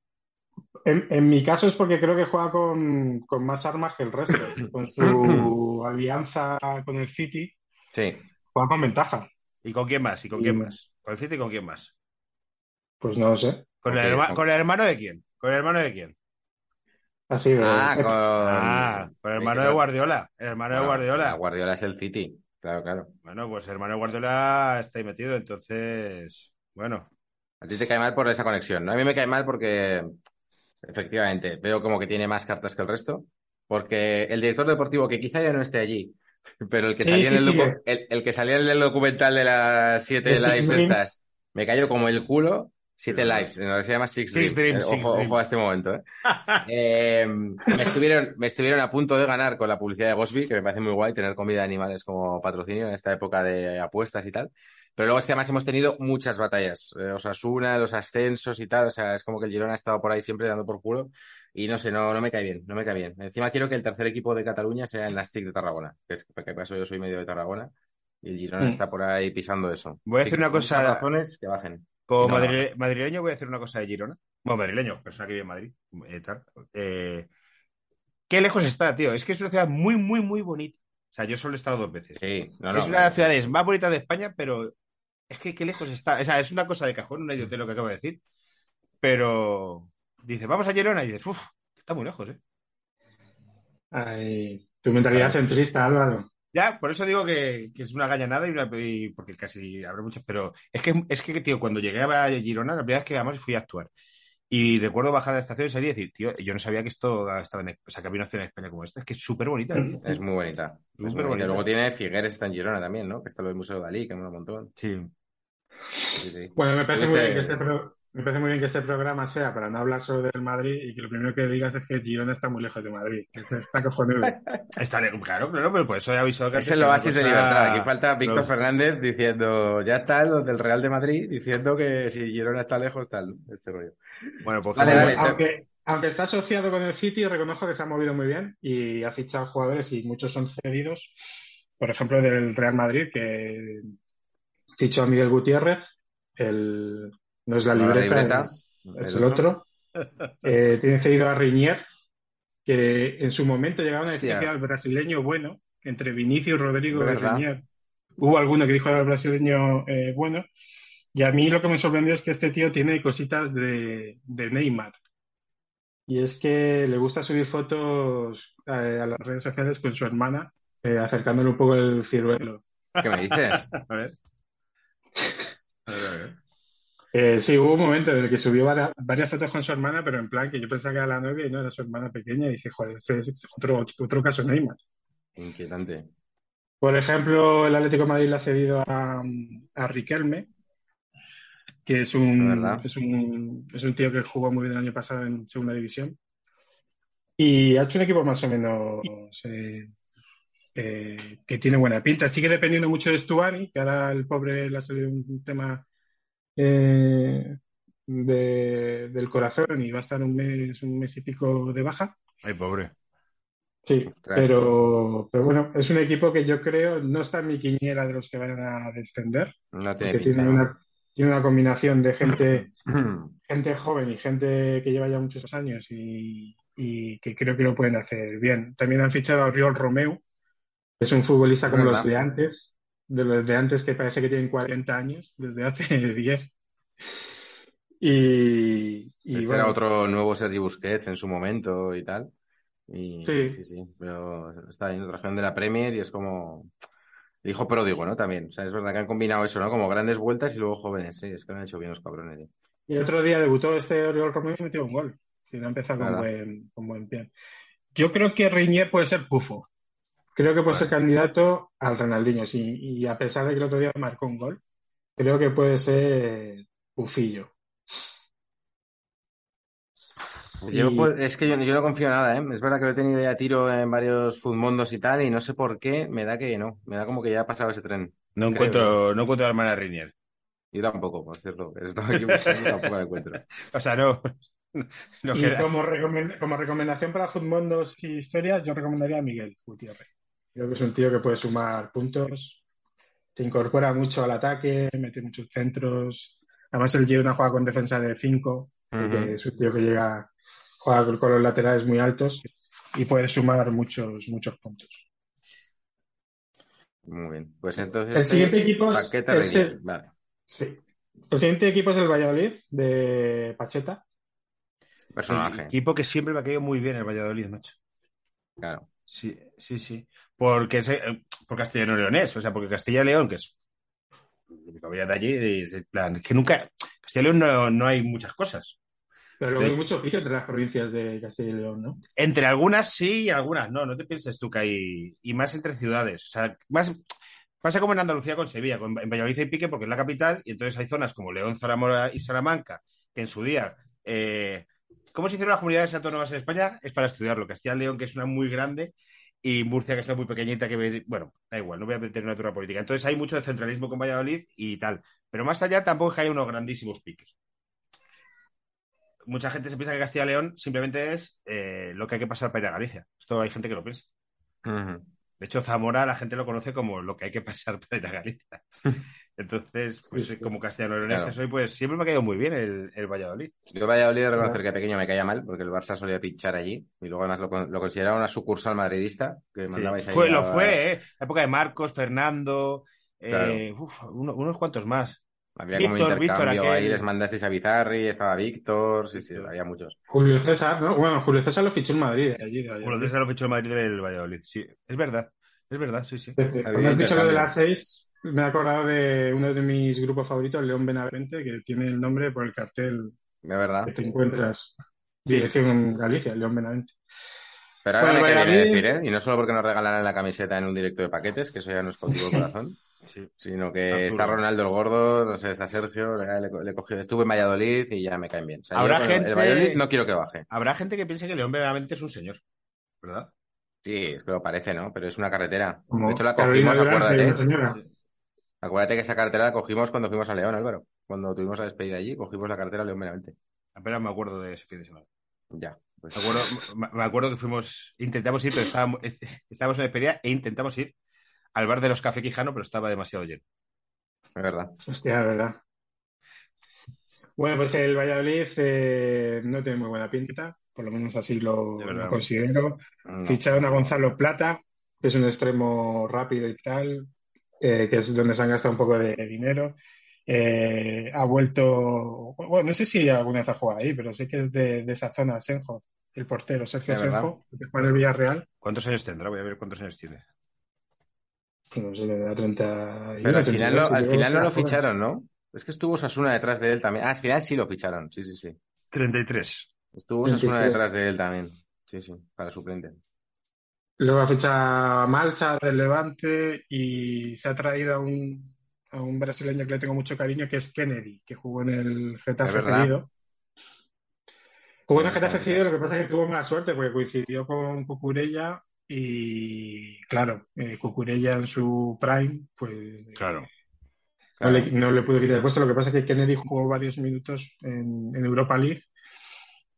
En, en mi caso es porque creo que juega con, con más armas que el resto. Con su alianza con el City, Sí. juega con ventaja. ¿Y con quién más? ¿Y con quién más? ¿Con el City y con quién más? Pues no lo sé. ¿Con, el, Ok, herma- con- ¿Con el hermano de quién? ¿Con el hermano de quién? Así de... Ah, con. Ah, con el hermano de Guardiola. El hermano de Guardiola. Guardiola es el City. Claro, claro. Bueno, pues el hermano de Guardiola está ahí metido, entonces. Bueno, A ti te cae mal por esa conexión, ¿no? A mí me cae mal porque, efectivamente, veo como que tiene más cartas que el resto. Porque el director deportivo, que quizá ya no esté allí, pero el que Sí, salía sí, en el, sí, docu- el, el que salía en el documental de las siete El Six lives Dreams. estas, me cayó como el culo. Siete Sí, lives, en realidad se llama Six, Six Dreams. Dreams, Eh, Six ojo, Dreams. ojo a este momento, ¿eh? Eh, me, estuvieron, me estuvieron a punto de ganar con la publicidad de Bosby, que me parece muy guay tener comida de animales como patrocinio en esta época de apuestas y tal. Pero luego es que además hemos tenido muchas batallas. Eh, Osasuna, los ascensos y tal. O sea, es como que el Girona ha estado por ahí siempre dando por culo. Y no sé, no, no me cae bien, no me cae bien. Encima quiero que el tercer equipo de Cataluña sea el Nastic de Tarragona, que es que paso yo soy medio de Tarragona. Y el Girona Mm. está por ahí pisando eso. Voy a Así que una cosa- razones que bajen. como no, madrile- madrileño voy a hacer una cosa de Girona. Bueno, madrileño, persona que vive en Madrid. eh, tal. Eh, qué lejos está, tío. Es que es una ciudad muy, muy, muy bonita. O sea, yo solo he estado dos veces. Sí, no, no, es una de las ciudades más bonitas de España, pero es que qué lejos está. O sea, es una cosa de cajón, una idiotez lo que acabo de decir. Pero dice, vamos a Girona y dices, uff, está muy lejos, ¿eh? Ay, tu mentalidad centrista, Álvaro. Ya, por eso digo que, que es una gañanada y, una, y porque casi habrá muchas, pero es que, es que, tío, cuando llegué a Girona, la primera vez que además fui a actuar. Y recuerdo bajar de la estación y salir y decir, tío, yo no sabía que esto estaba en, o sea, que había una ciudad en España como esta. Es que es súper bonita, tío. Es muy bonita. Es muy Súper bonita. bonita. Luego tiene Figueres, está en Girona también, ¿no? Que está lo del Museo de Dalí, que mola un montón. Sí. Sí, sí. Bueno, me parece, muy bien que este pro- me parece muy bien que este programa sea para no hablar solo del Madrid y que lo primero que digas es que Girona está muy lejos de Madrid. Que se está cojonudo. Está claro, claro, pero por eso he avisado que Es el oasis de libertad. Aquí falta Víctor Pero- Fernández diciendo, ya está los del Real de Madrid, diciendo que si Girona está lejos, tal, este rollo. Bueno, pues Vale, aunque, aunque está asociado con el City, reconozco que se ha movido muy bien y ha fichado jugadores y muchos son cedidos. Por ejemplo, del Real Madrid, que fichó a Miguel Gutiérrez, el, no es la No, la libreta, es, es el otro. Eh, tiene cedido a Riñer, que en su momento llegaban a decir que era el brasileño bueno, entre Vinicius, Rodrigo y. Riñer. Hubo alguno que dijo que era el brasileño eh, bueno. Y a mí lo que me sorprendió es que este tío tiene cositas de, de Neymar. Y es que le gusta subir fotos eh, a las redes sociales con su hermana, eh, acercándole un poco el ciruelo. ¿Qué me dices? A ver. A ver, a ver. Eh, sí, hubo un momento en el que subió varias, varias fotos con su hermana, pero en plan que yo pensaba que era la novia y no era su hermana pequeña. Y dije, joder, este es otro, otro caso Neymar. Inquietante. Por ejemplo, el Atlético de Madrid le ha cedido a, a Riquelme, que es un, es, un, es un tío que jugó muy bien el año pasado en Segunda División. Y ha hecho un equipo más o menos eh, eh, que tiene buena pinta. Sigue dependiendo mucho de Stuani, que ahora el pobre le ha salido un tema eh, de- del corazón y va a estar un mes, un mes y pico de baja. Ay, pobre. Sí, Ostras. pero, pero bueno, es un equipo que yo creo no está en mi quiniela de los que vayan a descender, No tiene tiene una, tiene una combinación de gente, gente joven y gente que lleva ya muchos años y, y que creo que lo pueden hacer bien. También han fichado a Oriol Romeu, que es un futbolista como verdad. los de antes, de los de antes que parece que tienen 40 años, desde hace 10. Y, y Este bueno, era otro nuevo Sergi Busquets en su momento y tal. Y Sí. sí, sí, pero está en otra región de la Premier y es como el hijo pródigo, ¿no? También. O sea, es verdad que han combinado eso, ¿no? Como grandes vueltas y luego jóvenes. Sí, es que lo han hecho bien los cabrones. ¿eh? Y el otro día debutó este Oriol Romeu y metió un gol. Si no ha empezado con buen, con buen pie. Yo creo que Reinier puede ser pufo. Creo que puede Vale. ser candidato al Ronaldinho. Sí, y a pesar de que el otro día marcó un gol, creo que puede ser pufillo. Yo, Y- pues, es que yo, yo no confío en nada, ¿eh? Es verdad que lo he tenido ya a tiro en varios Futmundos y tal, y no sé por qué, me da que no. Me da como que ya ha pasado ese tren. No Creo, encuentro, no encuentro a la hermana Rinier. Yo tampoco, por cierto. Aquí buscando, tampoco la encuentro. O sea, no. no y como, como recomendación para Futmundos y historias, yo recomendaría a Miguel Gutiérrez. Creo que es un tío que puede sumar puntos, se incorpora mucho al ataque, mete muchos centros. Además, él lleva una jugada con defensa de 5, Ujú. es un tío que llega, juega con- los laterales muy altos y puede sumar muchos, muchos puntos. Muy bien. Pues entonces. El este siguiente equipo es- el- Vale. Sí. El siguiente equipo es el Valladolid de Pacheta. Personaje. Equipo que siempre me ha caído muy bien el Valladolid, macho. Claro. Sí, sí, sí. Porque es, eh, por castellano leonés, o sea, porque Castilla y León, que es mi familia de allí, es en plan, que nunca, Castilla y León no, no hay muchas cosas. Pero luego Sí. hay mucho pique entre las provincias de Castilla y León, ¿no? Entre algunas sí y algunas no, no te pienses tú que hay, y más entre ciudades, o sea, más, pasa como en Andalucía con Sevilla, con, en Valladolid hay pique porque es la capital, y entonces hay zonas como León, Zamora y Salamanca, que en su día, eh, ¿cómo se hicieron las comunidades autónomas en España? Es para estudiarlo, Castilla y León, que es una muy grande, y Murcia, que es una muy pequeñita, que, bueno, da igual, no voy a meter una altura política. Entonces hay mucho de centralismo con Valladolid y tal, pero más allá tampoco es que haya unos grandísimos piques. Mucha gente se piensa que Castilla y León simplemente es eh, lo que hay que pasar para ir a Galicia. Esto hay gente que lo piensa. De hecho, Zamora la gente lo conoce como lo que hay que pasar para ir a Galicia. Entonces, pues Sí, sí. como castellano-leonés Claro. que soy, pues siempre me ha caído muy bien el, el Valladolid. Yo Valladolid de reconocer que de pequeño me caía mal porque el Barça solía pinchar allí y luego además lo, con- lo consideraba una sucursal madridista que Sí. mandabais ahí. Fue, a- lo fue, ¿eh? La época de Marcos, Fernando, Claro. eh, uf, uno- unos cuantos más. Había como Víctor, Víctor, intercambio aquel- ahí, les mandasteis a Bizarri, estaba Víctor, sí, sí, Víctor. había muchos. Julio César, ¿no? Bueno, Julio César lo fichó en Madrid, allí. Bueno, Valladolid. entonces lo fichó el Madrid del Valladolid. Sí, es verdad. Es verdad, sí, sí. Desde- Cuando has dicho lo de las seis, me he acordado de uno de mis grupos favoritos, León Benavente, que tiene el nombre por el cartel De verdad. que te encuentras. Sí. Dirección Galicia, León Benavente. Pero ahora Bueno, me quería Valladolid- decir, ¿eh? Y no solo porque nos regalaran la camiseta en un directo de paquetes, que eso ya nos cautivó el corazón, sí. sino que Arturo. está Ronaldo el gordo, no sé, está Sergio, le, le, cogió, estuve en Valladolid y ya me caen bien. O sea, Habrá yo gente- El Valladolid no quiero que baje. Habrá gente que piense que León verdaderamente es un señor, ¿verdad? Sí, es que lo parece, ¿no? Pero es una carretera. Como De hecho, la cogimos, acuérdate. Acuérdate que esa carretera la cogimos cuando fuimos a León, Álvaro. Cuando tuvimos la despedida allí, cogimos la carretera León meramente. Apenas me acuerdo de ese fin de semana. Ya. Pues, Me acuerdo, me- acuerdo que fuimos, intentamos ir, pero estábamos, est- estábamos en despedida e intentamos ir al bar de los Café Quijano, pero estaba demasiado lleno. es verdad. Hostia, de verdad. Bueno, pues el Valladolid eh, no tiene muy buena pinta, por lo menos así lo, lo considero. No. Ficharon a Gonzalo Plata, que es un extremo rápido y tal, eh, que es donde se han gastado un poco de dinero. Eh, ha vuelto, bueno, no sé si alguna vez ha jugado ahí, pero sé que es de, de esa zona, Senjo, el portero, Sergio. Senjo, que juega en el Villarreal, ¿Cuántos años tendrá? Voy a ver cuántos años tiene. pues no sé, tendrá 30 Pero al final, no, al final no lo ficharon, ¿no? Es que estuvo Sasuna detrás de él también. Ah, al final sí lo ficharon. Sí, sí, sí. 33. Estuvo Sasuna 23. detrás de él también. Sí, sí, para suplente. Luego ha fichado a Malsa del Levante y se ha traído a un, a un brasileño que le tengo mucho cariño, que es Kennedy, que jugó en el Getafe cedido. Jugó en el Getafe cedido, lo que pasa es que tuvo mala suerte porque coincidió con Cucurella y, claro, eh, Cucurella en su prime, pues Claro. No, le, no le pudo quitar el puesto. Lo que pasa es que Kennedy jugó varios minutos en, en Europa League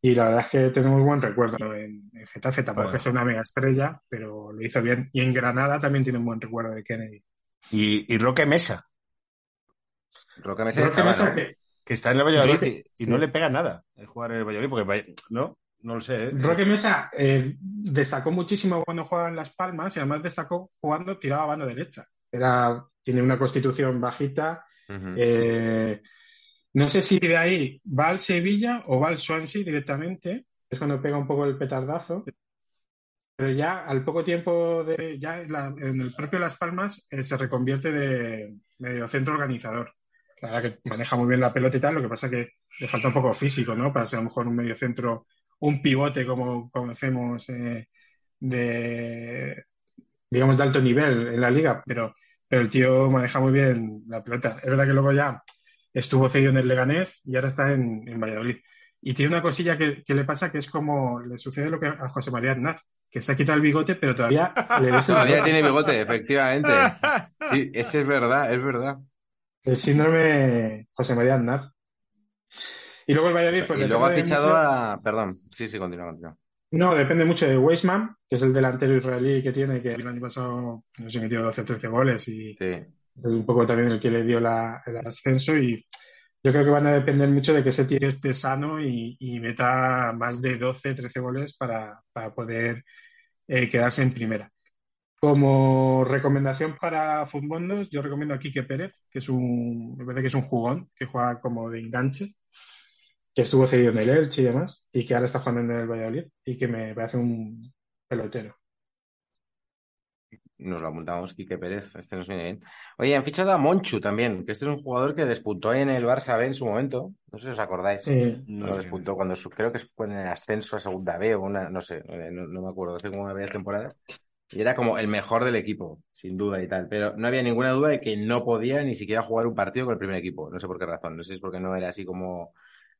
y la verdad es que tenemos buen recuerdo en, en Getafe. Tampoco Bueno. es una mega estrella, pero lo hizo bien. Y en Granada también tiene un buen recuerdo de Kennedy. Y, y Roque Mesa, Roque Mesa que estaba, Mesa ¿no? que- que está en el Valladolid Roque- y, y sí. no le pega nada el jugar en el Valladolid, porque no, no lo sé. ¿eh? Roque Mesa eh, destacó muchísimo cuando jugaba en Las Palmas y además destacó jugando tirado a banda derecha. Era, tiene una constitución bajita. Eh, no sé si de ahí va al Sevilla o va al Swansea directamente. Es cuando pega un poco el petardazo. Pero ya al poco tiempo de ya la- en el propio Las Palmas eh, se reconvierte de medio centro organizador. La verdad que maneja muy bien la pelota y tal, lo que pasa que le falta un poco físico, ¿no? Para ser a lo mejor un medio centro, un pivote como conocemos eh, de, digamos, de alto nivel en la liga, pero, pero el tío maneja muy bien la pelota. Es verdad que luego ya estuvo cedido en el Leganés y ahora está en, en Valladolid. Y tiene una cosilla que, que le pasa que es como le sucede lo que a José María Aznar, que se ha quitado el bigote, pero todavía le ves el Todavía bigote. tiene bigote, efectivamente. Sí, ese es verdad, es verdad. El síndrome José María Aznar. Y luego el Valladolid, pues y luego ha fichado mucho- a. Perdón, sí, sí, continúa, continúa. No, depende mucho de Weisman, que es el delantero israelí que tiene, que el año pasado, no sé, metió 12 o 13 goles y Sí. es un poco también el que le dio la- el ascenso y yo creo que van a depender mucho de que ese tío esté sano y, y meta más de 12, 13 goles para, para poder eh, quedarse en primera. Como recomendación para Futbondos, yo recomiendo a Quique Pérez, que es un, me parece que es un jugón, que juega como de enganche, que estuvo cedido en el Elche y demás, y que ahora está jugando en el Valladolid, y que me parece un pelotero. Nos lo apuntamos, Quique Pérez, este nos viene bien. Oye, han fichado a Monchu también, que este es un jugador que despuntó ahí en el Barça B en su momento. No sé si os acordáis. Sí, No Lo despuntó cuando su- creo que fue en el ascenso a segunda B o una, no sé, eh, no, no me acuerdo, hace como una varias temporadas. Y era como el mejor del equipo, sin duda y tal. Pero no había ninguna duda de que no podía ni siquiera jugar un partido con el primer equipo. No sé por qué razón. No sé si es porque no era así como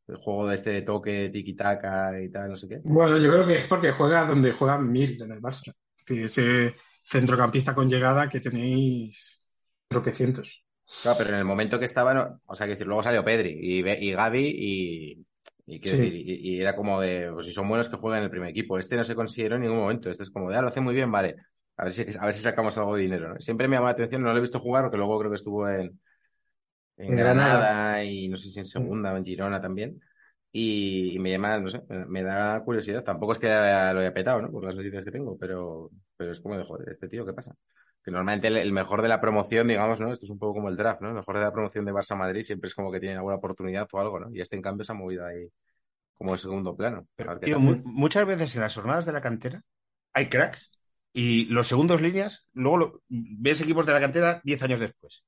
el juego de este de toque, tiki-taka y tal, no sé qué. Bueno, yo creo que es porque juega donde juega Mil en el Barça. Ese centrocampista con llegada que tenéis tropecientos. Claro, pero en el momento que estaba, no- o sea, que decir, luego salió Pedri y, y Gavi y, y, Sí. decir, y, y era como de, pues si son buenos que jueguen en el primer equipo. Este no se consideró en ningún momento. Este es como de, ah, lo hace muy bien, vale. A ver si, a ver si sacamos algo de dinero, ¿no? Siempre me llama la atención, no lo he visto jugar porque luego creo que estuvo en En Granada, Granada. y no sé si en segunda o en Girona también. Y, y me llama, no sé, me, me da curiosidad. Tampoco es que lo haya petado, ¿no? Por las noticias que tengo, pero, pero es como de joder, este tío, ¿qué pasa? Que normalmente el, el mejor de la promoción, digamos, ¿no? Esto es un poco como el draft, ¿no? El mejor de la promoción de Barça-Madrid siempre es como que tienen alguna oportunidad o algo, ¿no? Y este en cambio se ha movido ahí como en segundo plano. Pero, tío, mu- muchas veces en las jornadas de la cantera hay cracks y los segundos líneas, luego lo- ves equipos de la cantera 10 años después.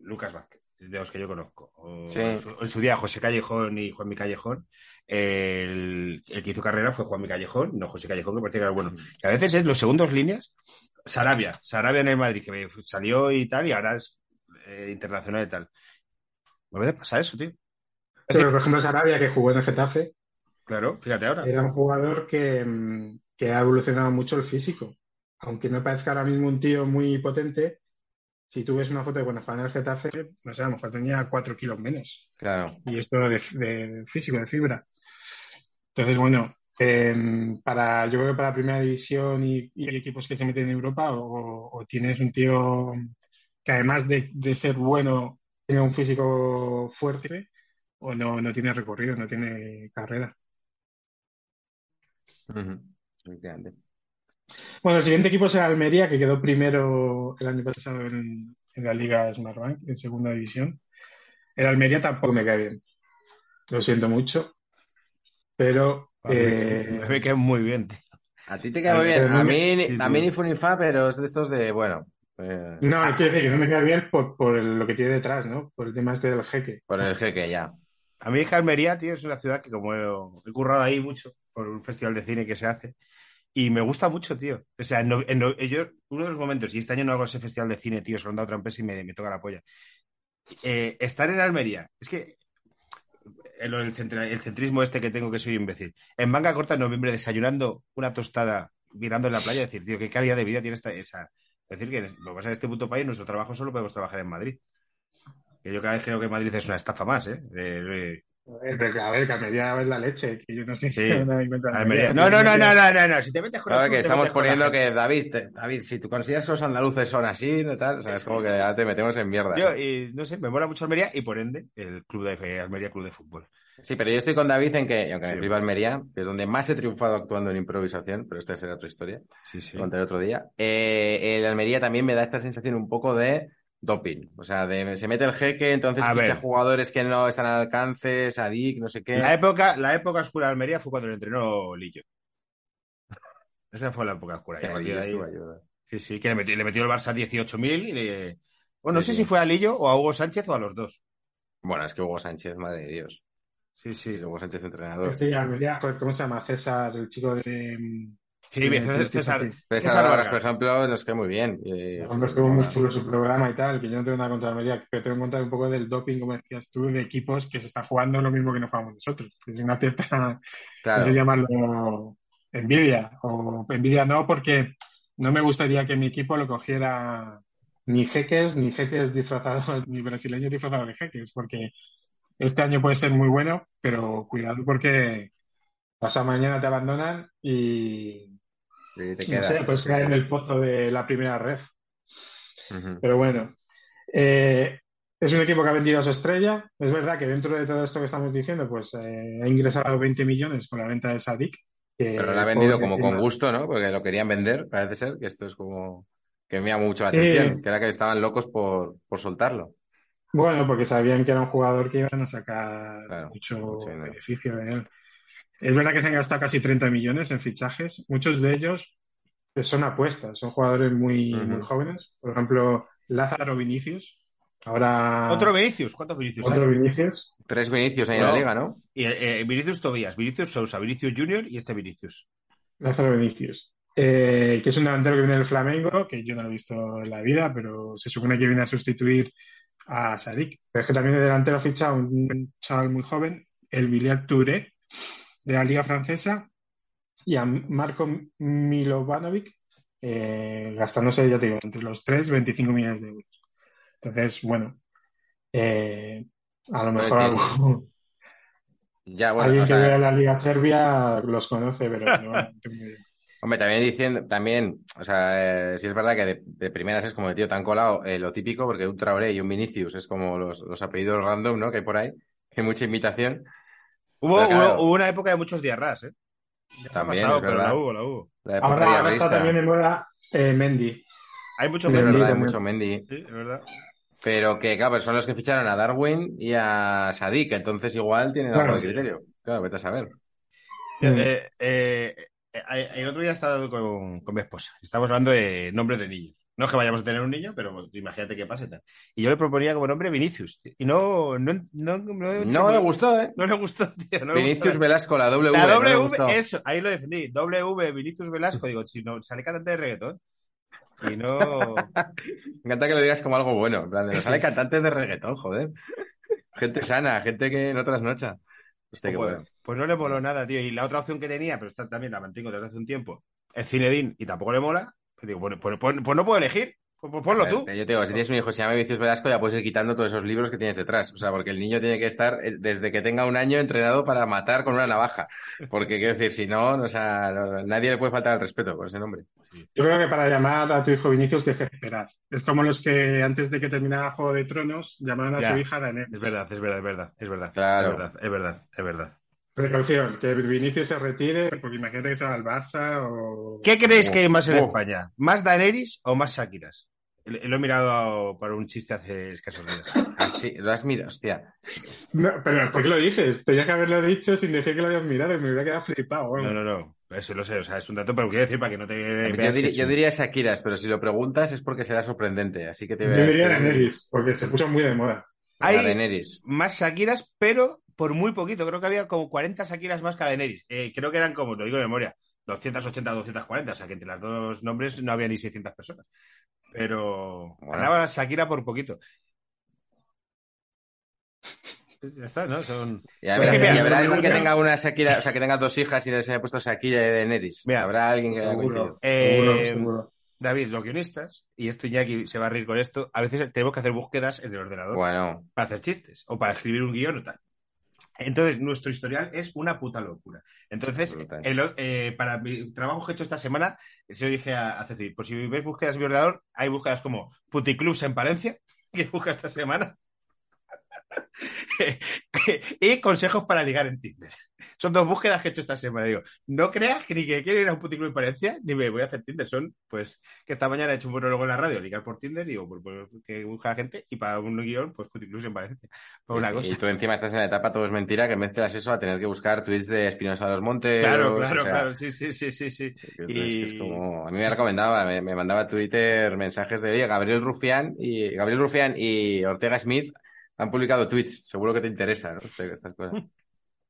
Lucas Vázquez, de los que yo conozco. O, Sí. en, su, en su día José Callejón y Juanmi Callejón. El, el que hizo carrera fue Juanmi Callejón, no José Callejón, que parecía que era bueno. Y a veces es los segundos líneas. Sarabia, Sarabia en el Madrid, que salió y tal, y ahora es eh, internacional y tal. A veces pasa eso, tío. Sí, pero, por ejemplo, Sarabia, que jugó en el Getafe, Claro, fíjate ahora. era un jugador que, que ha evolucionado mucho el físico. Aunque no parezca ahora mismo un tío muy potente, si tú ves una foto de cuando jugaba en el Getafe, no sé, a lo mejor tenía cuatro kilos menos. Claro. Y esto de, de físico, de fibra. Entonces, bueno, eh, para, yo creo que para primera división y, y equipos que se meten en Europa, o, o tienes un tío que además de, de ser bueno, tenga un físico fuerte, o no, no tiene recorrido, no tiene carrera. Ujú. Efectivamente. Bueno, el siguiente equipo será Almería, que quedó primero el año pasado en, en la Liga Smartbank, en segunda división. El Almería tampoco me cae bien. Lo siento mucho. Pero mí eh, me, cae muy bien, tío. A ti te queda muy bien. A mí, sí, a mí ni fu ni fa, pero es de estos de, bueno, eh, no, quiero decir que no me cae bien por, por el- lo que tiene detrás, ¿no? Por el tema este del jeque. por el jeque ya. A mí es que Almería, tío, es una ciudad que como he, he currado ahí mucho por un festival de cine que se hace y me gusta mucho, tío. O sea, en no- en no- yo, uno de los momentos, y este año no hago ese festival de cine, tío, se lo han dado a otra empresa y me, me toca la polla. Eh, estar en Almería, es que eh, del centra- el centrismo este que tengo que soy imbécil. En manga corta en noviembre desayunando una tostada mirando en la playa, decir, tío, qué calidad de vida tiene esta, esa. Es decir, que lo pasa en este puto país, nuestro trabajo solo podemos trabajar en Madrid. Que yo cada vez creo que Madrid es una estafa más, ¿eh? A ver, pero, a ver, que Almería es la leche, que yo no sé Sí. no. No, no, no, no, no, no. Si te metes con Claro que estamos poniendo que, David, David, si tú consideras que los andaluces son así, ¿no tal? O sea, es como que ya te metemos en mierda. Yo, y, no sé, me mola mucho Almería y por ende el club de Almería Club de Fútbol. Sí, pero yo estoy con David en que, aunque me flipa Almería, que es donde más he triunfado actuando en improvisación, pero esta será otra historia, Sí, sí. contaré otro día. Eh, el Almería también me da esta sensación un poco de doping. O sea, de, se mete el jeque, entonces A ficha ver. jugadores que no están al alcance, Sadik, no sé qué. La época, la época oscura de Almería fue cuando le entrenó Lillo. Esa fue la época oscura. Lillo ahí- sí, sí, que le metió, le metió el Barça 18.000 y le... Bueno, no Sí, sé sí. si fue a Lillo o a Hugo Sánchez o a los dos. Bueno, es que Hugo Sánchez, madre de Dios. Sí, sí. Hugo Sánchez entrenador. Sí, Almería, ¿cómo se llama? César, el chico de... Sí, César, César, César César Vargas, por ejemplo, nos cae muy bien. Eh, Hombre, estuvo muy chulo su programa y tal, que yo no tengo nada contra Almería, pero tengo en contra un poco del doping, como decías tú, de equipos que se está jugando lo mismo que no jugamos nosotros. Es una cierta, no Claro. sé llamarlo envidia, o envidia no, porque no me gustaría que mi equipo lo cogiera ni jeques, ni jeques disfrazados, ni brasileños disfrazados de jeques, porque este año puede ser muy bueno, pero cuidado porque pasado mañana te abandonan y Sí, te no sé, puedes caer en el pozo de la primera red. Pero bueno, eh, es un equipo que ha vendido a su estrella. Es verdad que dentro de todo esto que estamos diciendo, pues eh, ha ingresado 20 millones con la venta de Sadik. que Pero lo ha vendido como con gusto, ¿no? Porque lo querían vender, parece ser, que esto es como que me llama mucho la Sí. atención, que era que estaban locos por, por soltarlo. Bueno, porque sabían que era un jugador que iban a sacar Claro, mucho mucho beneficio de él. Es verdad que se han gastado casi 30 millones en fichajes. Muchos de ellos son apuestas, son jugadores muy, muy jóvenes. Por ejemplo, Lázaro Vinicius. Ahora Otro Vinicius. ¿Cuántos Vinicius? otro hay? Vinicius. Tres Vinicius ahí en la liga, ¿no? Y, eh, Vinicius Tobías, Vinicius Sousa, Vinicius Junior y este Vinicius. Lázaro Vinicius, eh, que es un delantero que viene del Flamengo, que yo no lo he visto en la vida, pero se supone que viene a sustituir a Sadik. Pero es que también de delantero ficha a un chaval muy joven, el Viliat Touré, de la Liga Francesa, y a Marco Milovanovic, eh, gastándose, ya te digo, entre los tres, 25 millones de euros. Entonces, bueno, eh, a lo mejor algo- Ya, bueno, alguien que sea, vea la Liga Serbia los conoce, pero no. Hombre, también diciendo, también, o sea, eh, sí es verdad que de, de primeras es como de tío tan colado eh, lo típico, porque un Traoré y un Vinicius es como los, los apellidos random, ¿no? Que hay por ahí, hay mucha imitación. Hubo, claro. hubo, hubo una época de muchos diarras, ¿eh? Ya También, pasado, pero la hubo, la hubo. La Ahora, ahora está también de moda eh, Mendy. Hay mucho Mendy verdad, hay mucho Mendy. Sí, es verdad. Pero que, claro, son los que ficharon a Darwin y a Sadik, entonces igual tienen algo Claro. de criterio. Claro, vete a saber. Eh, eh, eh, el otro día estaba con, con mi esposa. Estamos hablando de nombres de niños. No es que vayamos a tener un niño, pero imagínate qué pasa y tal. Y yo le proponía como nombre Vinicius. tío. Y no, no, no, no, No le gustó, ¿eh? No le gustó, tío. No Vinicius gustó. Velasco, la W. La no W, eso, ahí lo defendí. W, Vinicius Velasco. Digo, si no, sale cantante de reggaetón. Y no. Me encanta que lo digas como algo bueno. En plan, de, nos sale cantantes de reggaetón, joder. Gente sana, gente que no trasnocha. Hostia, pues, bueno. pues no le moló nada, tío. Y la otra opción que tenía, pero esta también la mantengo desde hace un tiempo, es Cinedin y tampoco le mola. Pues digo, pues, pues- pues- pues no puedo elegir. Pues, ponlo ver, tú. Yo te digo, si tienes un hijo que se llama Vinicius Velasco, ya puedes ir quitando todos esos libros que tienes detrás. O sea, porque el niño tiene que estar eh, desde que tenga un año entrenado para matar con una navaja. Porque quiero decir, si no, o sea, no- nadie le puede faltar el respeto por ese nombre. Yo creo que para llamar a tu hijo Vinicius tienes que esperar. Es como los que antes de que terminara Juego de Tronos llamaban a Ya, su hija Daenerys. Es verdad, es verdad, es verdad, es verdad. Claro. Es verdad, es verdad, es verdad. Precaución, que Vinicius se retire, porque imagínate que se va al Barça o... ¿Qué creéis que hay más en Oh. España? ¿Más Daenerys o más Shakiras? Lo lo he mirado para un chiste hace escasos días. Así, lo has mirado, hostia. No, pero ¿por qué lo dices? Tenías que haberlo dicho sin decir que lo habías mirado y me hubiera quedado flipado. bueno. No, no, no. Eso lo sé, o sea, es un dato, pero quiero decir para que no te Yo, dir- yo diría Shakiras, pero si lo preguntas es porque será sorprendente. Así que te voy a Yo diría Daenerys, porque se puso muy de moda. Hay Daenerys. más Shakiras, pero por muy poquito. Creo que había como 40 Shakiras más que Daenerys. Eh, creo que eran como, lo digo de memoria, 280, 240. O sea, que entre las dos nombres no había ni 600 personas. Pero Bueno. ganaba Shakira por poquito. Pues Ya está, ¿no? Son... Y habrá, Es que mira, y habrá me alguien que tenga una Shakira, o sea, que tenga dos hijas y les haya puesto Shakira y Daenerys. Mira, habrá alguien que Seguro. Eh, seguro, seguro. David, los guionistas, y esto Iñaki se va a reír con esto, a veces tenemos que hacer búsquedas en el ordenador Bueno, para hacer chistes o para escribir un guion o tal. Entonces, nuestro historial es una puta locura. Entonces, el- eh, para mi trabajo que he hecho esta semana, se lo dije a, a Ceci, por si veis búsquedas mi ordenador, hay búsquedas como puticlubs en Palencia, que busca esta semana, y consejos para ligar en Tinder. Son dos búsquedas que he hecho esta semana. Digo, no creas que ni que quiero ir a un puticlub en Palencia, ni me voy a hacer Tinder. Son, pues, que esta mañana he hecho un monólogo en la radio, ligar por Tinder, digo, pues, pues, que busca la gente, y para un guion, pues puticlubs en Palencia. Por una cosa. y tú encima estás en la etapa todo es mentira, que mezclas eso a tener que buscar tweets de Espinosa de los Montes. Claro, claro, o sea, claro, sí, sí, sí, sí, sí. Y- es como, a mí me recomendaba, me, me mandaba a Twitter mensajes de, oye, Gabriel Rufián y Gabriel Rufián y Ortega Smith han publicado tweets, seguro que te interesa, ¿no? Este- Estas cosas.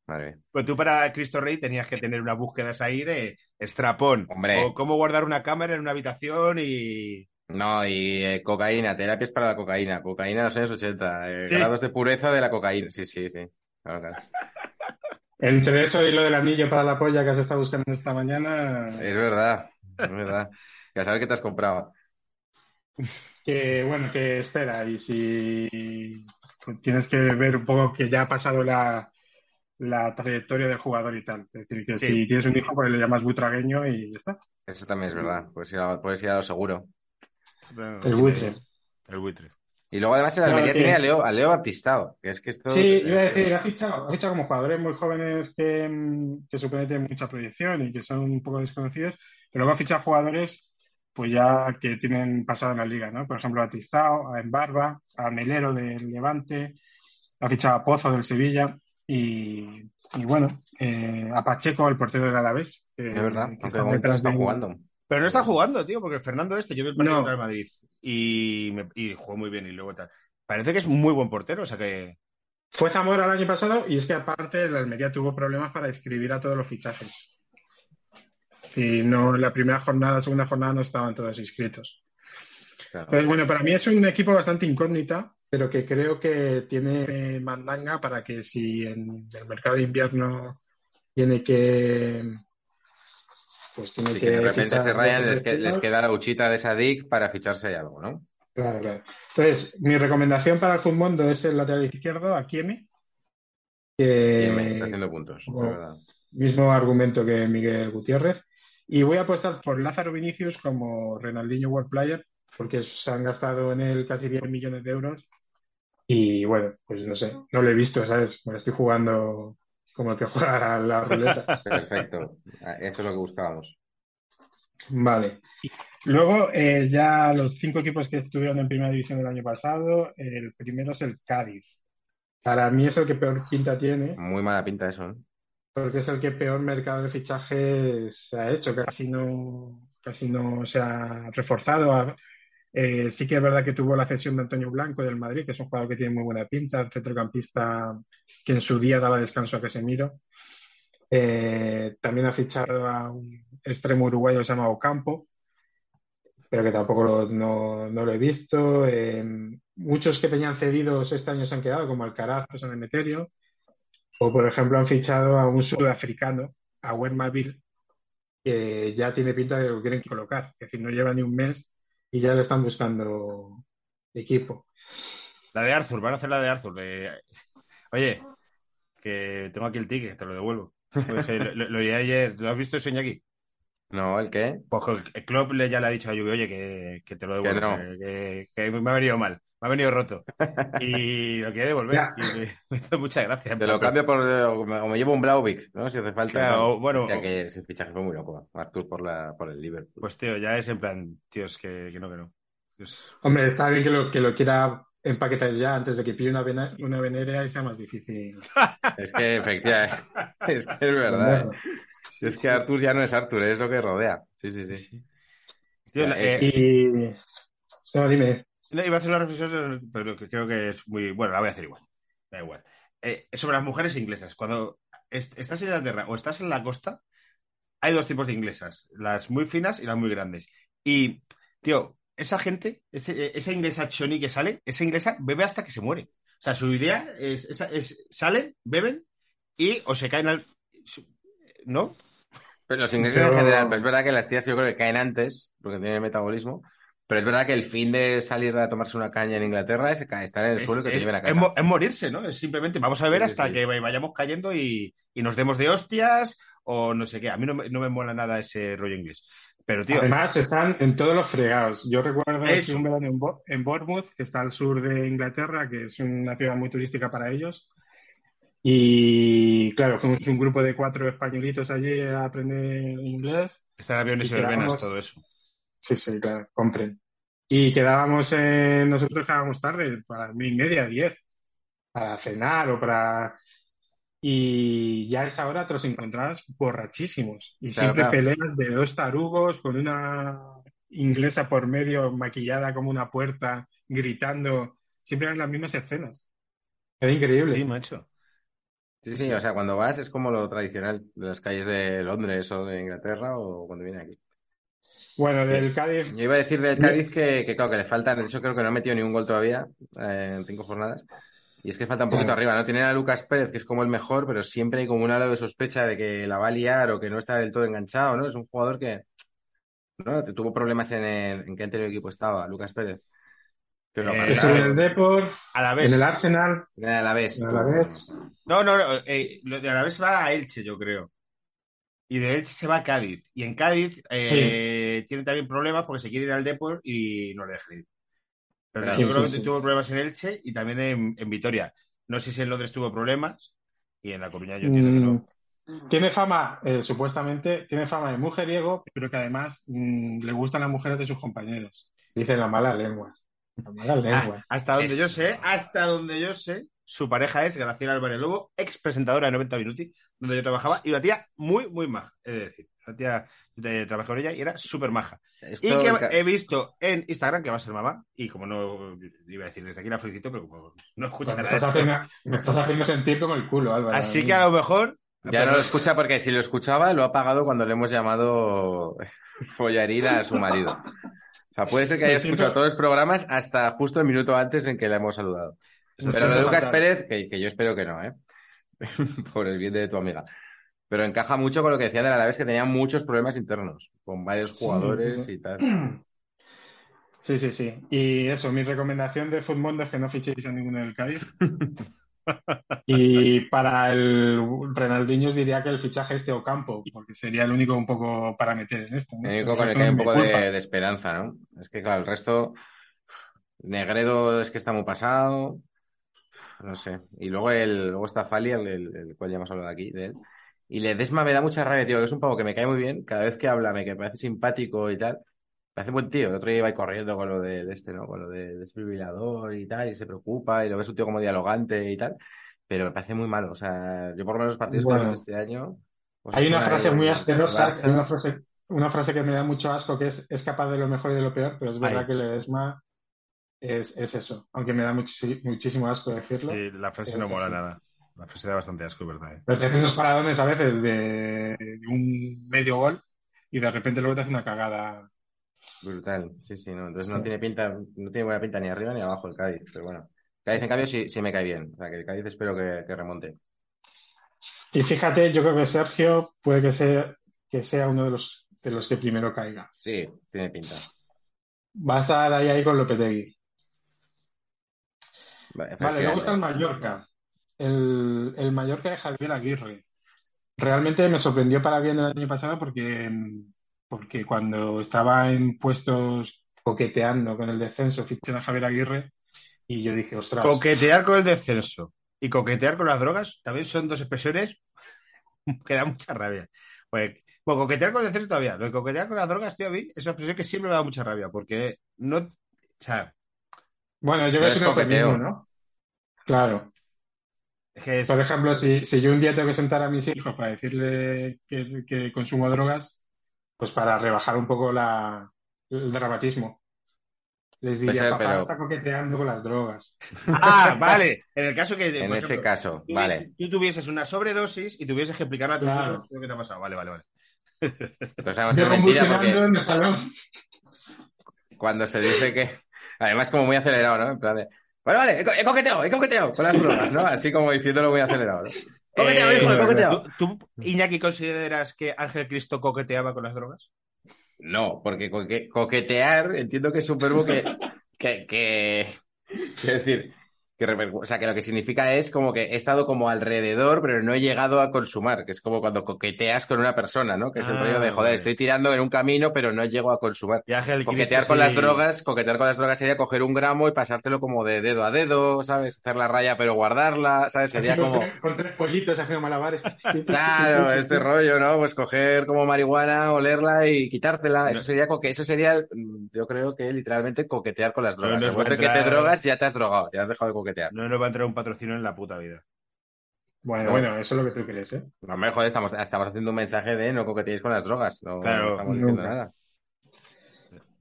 Madre mía. Pues tú para Cristo Rey tenías que tener unas búsquedas ahí de estrapón. Hombre. O cómo guardar una cámara en una habitación y. No, y eh, cocaína, terapias para la cocaína, cocaína en los años 80, eh, Sí. grados de pureza de la cocaína. Sí, sí, sí. Claro, claro. Entre eso y lo del anillo para la polla que has estado buscando esta mañana, Es verdad, es verdad. Ya sabes qué te has comprado. que bueno, que espera, y si tienes que ver un poco que ya ha pasado la, la trayectoria del jugador y tal. Es decir, que Sí. si tienes un hijo, pues le llamas butragueño y ya está. Eso también es verdad. Puedes ir a, puedes ir a lo seguro. El buitre. El buitre. Y luego además el Almería tiene- tiene a Leo, a Leo Baptistao, que es que esto... Sí, iba a decir, ha fichado, ha fichado como jugadores muy jóvenes que, que supone tienen mucha proyección y que son un poco desconocidos, pero luego ha fichado jugadores pues ya que tienen pasado en la liga, ¿no? Por ejemplo, a Tistao, a Embarba, a Melero del Levante, ha fichado a Pozo del Sevilla y, y bueno, eh, a Pacheco, el portero del Alavés, que, Es verdad, que está detrás está de jugando. Pero no está jugando, tío, porque el Fernando este, yo vi el partido No. contra el Madrid y, me- y jugó muy bien y luego tal. Parece que es un muy buen portero, o sea que. Fue Zamora el año pasado y es que aparte el Almería tuvo problemas para inscribir a todos los fichajes. Y no, la primera jornada, segunda jornada no estaban todos inscritos. Claro. Entonces, bueno, para mí es un equipo bastante incógnita, pero que creo que tiene mandanga para que si en el mercado de invierno tiene que. Pues tiene Sí, que. que de repente se rayan, les, que- queda la huchita de Sadik para ficharse algo, ¿no? Claro, claro. Entonces, mi recomendación para el Futmundo es el lateral izquierdo, Akiemi, me está que haciendo puntos, como- de verdad. mismo argumento que Miguel Gutiérrez. Y voy a apostar por Lázaro Vinicius como Renaldinho World Player, porque se han gastado en él casi 10 millones de euros. Y bueno, pues no sé, no lo he visto, ¿sabes? Me estoy jugando como el que juega a la ruleta. Perfecto. Ah, Esto es lo que buscábamos. Vale. Luego, eh, ya los cinco equipos que estuvieron en primera división el año pasado, el primero es el Cádiz. Para mí es el que peor pinta tiene, Muy mala pinta eso, ¿eh? porque es el que peor mercado de fichajes se ha hecho, casi no, casi no se ha reforzado. Eh, sí que es verdad que tuvo la cesión de Antonio Blanco del Madrid, que es un jugador que tiene muy buena pinta, centrocampista que en su día daba descanso a Casemiro. Eh, también ha fichado a un extremo uruguayo que se llama Ocampo, pero que tampoco lo, no, no lo he visto. Eh, muchos que tenían cedidos este año se han quedado, como Alcaraz o San Emeterio. O, por ejemplo, han fichado a un sudafricano, a Wermaville, que ya tiene pinta de que lo quieren colocar. Es decir, no lleva ni un mes y ya le están buscando equipo. La de Arthur, van a hacer la de Arthur. de- Oye, que tengo aquí el ticket, te lo devuelvo. Pues, eh, lo, lo oí ayer, ¿lo has visto eso, Iñaki? No, ¿el qué? Pues que el Klopp le, ya le ha dicho a Juve, oye, que, que te lo devuelvo, no. que, que- que me ha venido mal, me ha venido roto. Y lo quiere devolver. Ya. Y me, me hizo muchas gracias. Te lo cambio por. O me, o me llevo un Blauvik, ¿no? Si hace falta. Claro, bueno, que ese fichaje fue muy loco. Artur por, la, por el Liverpool. Pues tío, ya es en plan, tíos, que, que no, que no. Dios. Hombre, está bien que lo, que lo quiera empaquetar ya antes de que pille una, vena- una venerea y sea más difícil. Es que efectivamente. es que es verdad. ¿eh? Es que Artur ya no es Artur, es lo que rodea. Sí, sí, sí. Tío, la- eh, Y. No, dime. No, iba a hacer una reflexión, pero que creo que es muy. Bueno, la voy a hacer igual. Da igual. Eh, sobre las mujeres inglesas. Cuando est- estás en Inglaterra o estás en la costa, hay dos tipos de inglesas: las muy finas y las muy grandes. Y, tío, esa gente, ese- esa inglesa choni que sale, esa inglesa bebe hasta que se muere. O sea, su idea es, es salen, beben y o se caen al. ¿No? Pero los ingleses en general, pues es verdad que las tías yo creo que caen antes, porque tienen metabolismo. Pero es verdad que el fin de salir a tomarse una caña en Inglaterra es estar en el Es, suelo y que te lleven a es casa. mo- es morirse, ¿no? Es simplemente vamos a beber sí, hasta sí. que vayamos cayendo y, y nos demos de hostias o no sé qué. A mí no me, no me mola nada ese rollo inglés. Pero, tío, Además, están en todos los fregados. Yo recuerdo Eso. un verano en, Bo- en Bournemouth, que está al sur de Inglaterra, que es una ciudad muy turística para ellos. Y claro, fuimos un grupo de cuatro españolitos allí a aprender inglés. están aviones y y verbenas, quedamos- todo eso. Sí, sí, claro, compren. Y quedábamos en, nosotros quedábamos tarde, para las y media, diez, para cenar o para... Y ya a esa hora te los encontrabas borrachísimos. Y Claro, siempre claro. peleas de dos tarugos con una inglesa por medio, maquillada como una puerta, gritando. Siempre eran las mismas escenas. Era increíble. Sí, macho. Sí, sí, o sea, cuando vas es como lo tradicional de las calles de Londres o de Inglaterra o cuando viene aquí. Bueno, del Cádiz, Yo iba a decir del Cádiz que, que, claro, que le faltan, de hecho creo que no ha metido ni un gol todavía eh, en cinco jornadas. Y es que falta un poquito Claro. arriba, ¿no? Tienen a Lucas Pérez, que es como el mejor, pero siempre hay como un halo de sospecha de que la va a liar o que no está del todo enganchado, ¿no? Es un jugador que, ¿no? Tuvo problemas en el, ¿en qué anterior equipo estaba? Lucas Pérez. Lo Eh, estuvo en el Depor, A la vez. en el Arsenal, En el Alavés. en el Alavés. No, no, no. eh, lo de Alavés va a Elche, yo creo. Y de Elche se va a Cádiz. Y en Cádiz eh, tiene también problemas porque se quiere ir al Depor y no le dejan ir. Pero Claro. yo Sí, creo sí, que sí. tuvo problemas en Elche y también en, en Vitoria. No sé si en Londres tuvo problemas y en La Coruña yo entiendo que no. Mm, Tiene fama, eh, supuestamente, tiene fama de mujeriego, pero que además mm, le gustan las mujeres de sus compañeros. Dicen las malas lenguas. Las malas Ah, lenguas. hasta donde yo sé, hasta donde yo sé, su pareja es Graciela Álvarez Lobo, ex presentadora de 90 Minuti, donde yo trabajaba, y una tía muy, muy maja. Es decir, una tía, yo trabajé con ella y era súper maja. Esto, Y que he visto en Instagram que va a ser mamá, y como no, iba a decir desde aquí la felicito, pero como no escucha me, nada. estás haciendo, me estás haciendo sentir como el culo, Álvaro. Así que a lo mejor. Ya no lo escucha porque si lo escuchaba lo ha pagado cuando le hemos llamado follarín a su marido. O sea, puede ser que haya siento- escuchado todos los programas hasta justo el minuto antes en que le hemos saludado. Pero lo de Lucas. Pérez, que, que yo espero que no, ¿eh? Por el bien de tu amiga. Pero encaja mucho con lo que decía de la vez que tenía muchos problemas internos, con varios Sí, jugadores sí, sí. y tal. Sí, sí, sí. Y eso, mi recomendación de Footmundo es que no fichéis a ninguno del Cádiz. Y para el Renaldinho os diría que el fichaje este Ocampo, porque sería el único un poco para meter en esto. ¿no? El único El con el que hay un poco de, de esperanza, ¿no? Es que, claro, el resto. Negredo es que está muy pasado. No sé. Y luego, el, luego está Fali, el, el, el cual ya hemos hablado aquí, de él. Y Ledesma me da mucha rabia, tío, que es un pavo que me cae muy bien. Cada vez que habla me, que parece simpático y tal. Me parece buen tío. El otro día iba corriendo con lo de, de este, ¿no? Con lo de desfibrilador y tal, y se preocupa, y lo ves un tío como dialogante y tal. Pero me parece muy malo. O sea, yo por lo menos los partidos que he Bueno. este año. pues Hay una frase muy asquerosa, una frase, una frase que me da mucho asco que es, es capaz de lo mejor y de lo peor, pero es verdad Ahí. que Ledesma es, es eso, aunque me da muchis- muchísimo asco decirlo. Sí, la frase no mola así. nada. La frase da bastante asco, ¿verdad? eh? Pero te hace unos paradones a veces de un medio gol y de repente luego te hace una cagada. Brutal, sí, sí, no. Entonces Sí. no tiene pinta, no tiene buena pinta ni arriba ni abajo el Cádiz, pero bueno. Cádiz, en cambio, sí, sí me cae bien. O sea, que el Cádiz espero que, que remonte. Y fíjate, yo creo que Sergio puede que sea, que sea uno de los, de los que primero caiga. Sí, tiene pinta. Va a estar ahí, ahí con Lopetegui. Vale, luego está el. Mallorca. El, el Mallorca de Javier Aguirre. Realmente me sorprendió para bien el año pasado porque, porque cuando estaba en puestos coqueteando con el descenso, fiché a Javier Aguirre y yo dije, ostras, Coquetear con el descenso y coquetear con las drogas también son dos expresiones que dan mucha rabia. Pues, bueno, coquetear con el descenso todavía. Lo de coquetear con las drogas, tío, a mí es una expresión que siempre me da mucha rabia porque no. O sea, bueno, yo creo que es es un eufemismo, coqueteo. ¿no? Claro. es Por ejemplo, si, si yo un día tengo que sentar a mis hijos para decirle que, que consumo drogas, pues para rebajar un poco la, el dramatismo. Les diría, ser, papá pero- está coqueteando con las drogas. Ah, vale. En el caso que. En ese caso, tú, vale. tú tuvieses una sobredosis y tuvieses que explicarle a tus Claro. hijos lo que te ha pasado. Vale, vale, vale. Entonces Yo es mentira porque en el salón. cuando se dice que. Además, como muy acelerado, ¿no? En plan de. Bueno, vale, he co- he coqueteado, he coqueteado con las drogas, ¿no? Así como diciéndolo muy acelerado, ¿no? Coqueteado, Eh, hijo, he coqueteado. ¿tú, tú, Iñaki, consideras que Ángel Cristo coqueteaba con las drogas? No, porque coque- coquetear entiendo que es un verbo que, que, que, decir, que, o sea, que lo que significa es como que he estado como alrededor, pero no he llegado a consumar, que es como cuando coqueteas con una persona, ¿no? Que es el Ah, rollo de, joder, vale. estoy tirando en un camino, pero no llego a consumar. Coquetear Cristo con sí- las drogas, coquetear con las drogas sería coger un gramo y pasártelo como de dedo a dedo, ¿sabes? Hacer la raya pero guardarla, ¿sabes? Así Sería con, como... tres, con tres pollitos haciendo malabares. Claro, este rollo, ¿no? Pues coger como marihuana, olerla y quitártela. Eso sería, coque eso sería, mm, yo creo que literalmente coquetear con las drogas. no en que te drogas, ya te has drogado, ya has dejado de coquetear. No nos va a entrar un patrocinio en la puta vida. Bueno, No. bueno, eso es lo que tú crees, ¿eh? No me joder, estamos, estamos haciendo un mensaje de no coqueteéis con las drogas. No, Claro, no estamos diciendo nunca. nada.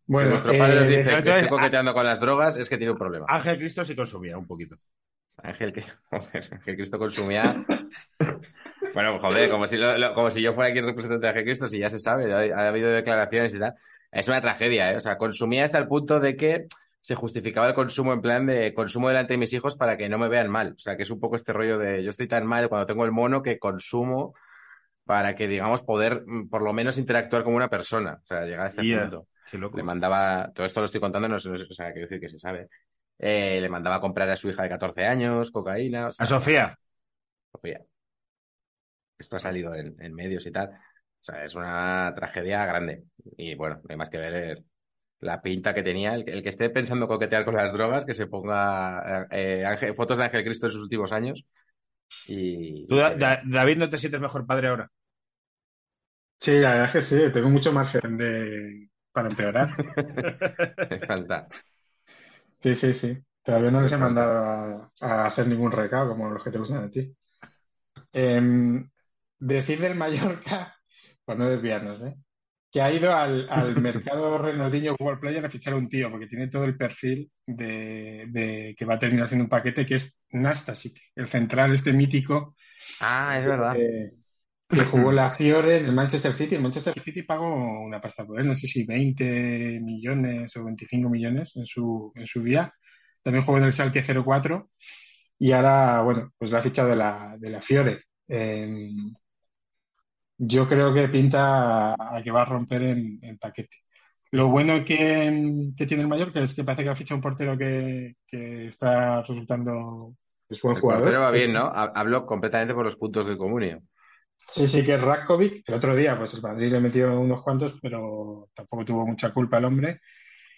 Bueno, si vuestro padre os eh, dice que estoy coqueteando con las drogas, es que tiene un problema. Ángel Cristo sí consumía un poquito. Ángel, que, joder, Ángel Cristo consumía. bueno, joder, como si, lo- lo- como si yo fuera aquí el representante de Ángel Cristo, si ya se sabe, ha, ha habido declaraciones y tal. Es una tragedia, ¿eh? O sea, consumía hasta el punto de que se justificaba el consumo en plan de consumo delante de mis hijos para que no me vean mal. O sea, que es un poco este rollo de yo estoy tan mal cuando tengo el mono que consumo para que, digamos, poder mm, por lo menos interactuar como una persona. O sea, llegar a este punto. Qué loco. Le mandaba, todo esto lo estoy contando, no, sé- no sé, o sea, quiero decir que se sabe. Eh, le mandaba a comprar a su hija de 14 años cocaína. O sea, A Sofía. Sofía. Esto ha salido en, en medios y tal. O sea, es una tragedia grande. Y bueno, no hay más que ver la pinta que tenía. El, que- el que esté pensando coquetear con las drogas, que se ponga eh, Ángel- fotos de Ángel Cristo en sus últimos años. Y. ¿Tú, Da- Da- David, no te sientes mejor padre ahora? Sí, la verdad es que sí, tengo mucho margen de... para empeorar. Me falta. Sí, sí, sí. Todavía no les he mandado a, a hacer ningún recado como los que te gustan a ti. Em, decir del Mallorca, por no desviarnos, ¿eh? Que ha ido al, al mercado Renaldinho World Player a fichar a un tío, porque tiene todo el perfil de, de que va a terminar siendo un paquete, que es Nastasic, el central este mítico Ah, es verdad. eh, que jugó la Fiore en el Manchester City. El Manchester City pagó una pasta por él, no sé si 20 millones o 25 millones en su, en su día. También jugó en el Schalke 04 y ahora, bueno, pues la ha fichado de la, de la Fiore. Eh, yo creo que pinta a, a que va a romper en, en paquete. Lo bueno que, que tiene el Mallorca es que parece que ha fichado un portero que, que está resultando es buen El jugador. portero va bien, ¿no? Ha- Hablo completamente por los puntos del comunio. Sí, sí, que es Ratkovic. El otro día, pues el Madrid le metió unos cuantos, pero tampoco tuvo mucha culpa el hombre.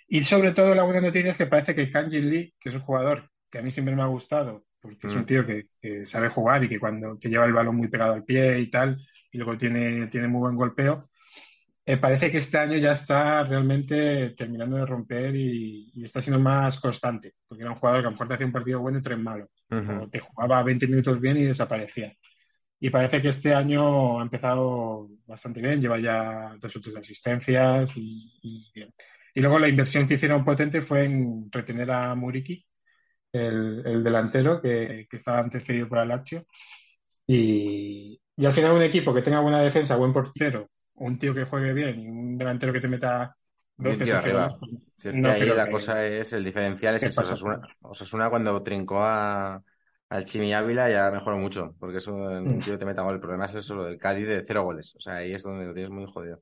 Y sobre todo, la buena noticia es que parece que Kanjin Lee, que es un jugador que a mí siempre me ha gustado, porque es Mm. un tío que, que sabe jugar y que cuando que lleva el balón muy pegado al pie y tal, y luego tiene, tiene muy buen golpeo, eh, parece que este año ya está realmente terminando de romper y, y está siendo más constante, porque era un jugador que a lo mejor te hacía un partido bueno y tres malos, Ujú. o te jugaba 20 minutos bien y desaparecía. Y parece que este año ha empezado bastante bien, lleva ya dos o tres asistencias y, y bien. Y luego la inversión que hicieron potente fue en retener a Muriki, el, el delantero que, que estaba antes cedido por Lazio. Y, y al final un equipo que tenga buena defensa, buen portero, un tío que juegue bien y un delantero que te meta Y un 12, tío 13 arriba. pues Si es que no ahí la que- cosa es, el diferencial es que eso. Osasuna. Osasuna cuando trincó a, al Chimi Ávila ya mejoró mucho, porque eso un Mm. tío te meta gol. El problema es eso, lo del Cádiz de cero goles. O sea, ahí es donde lo tienes muy jodido.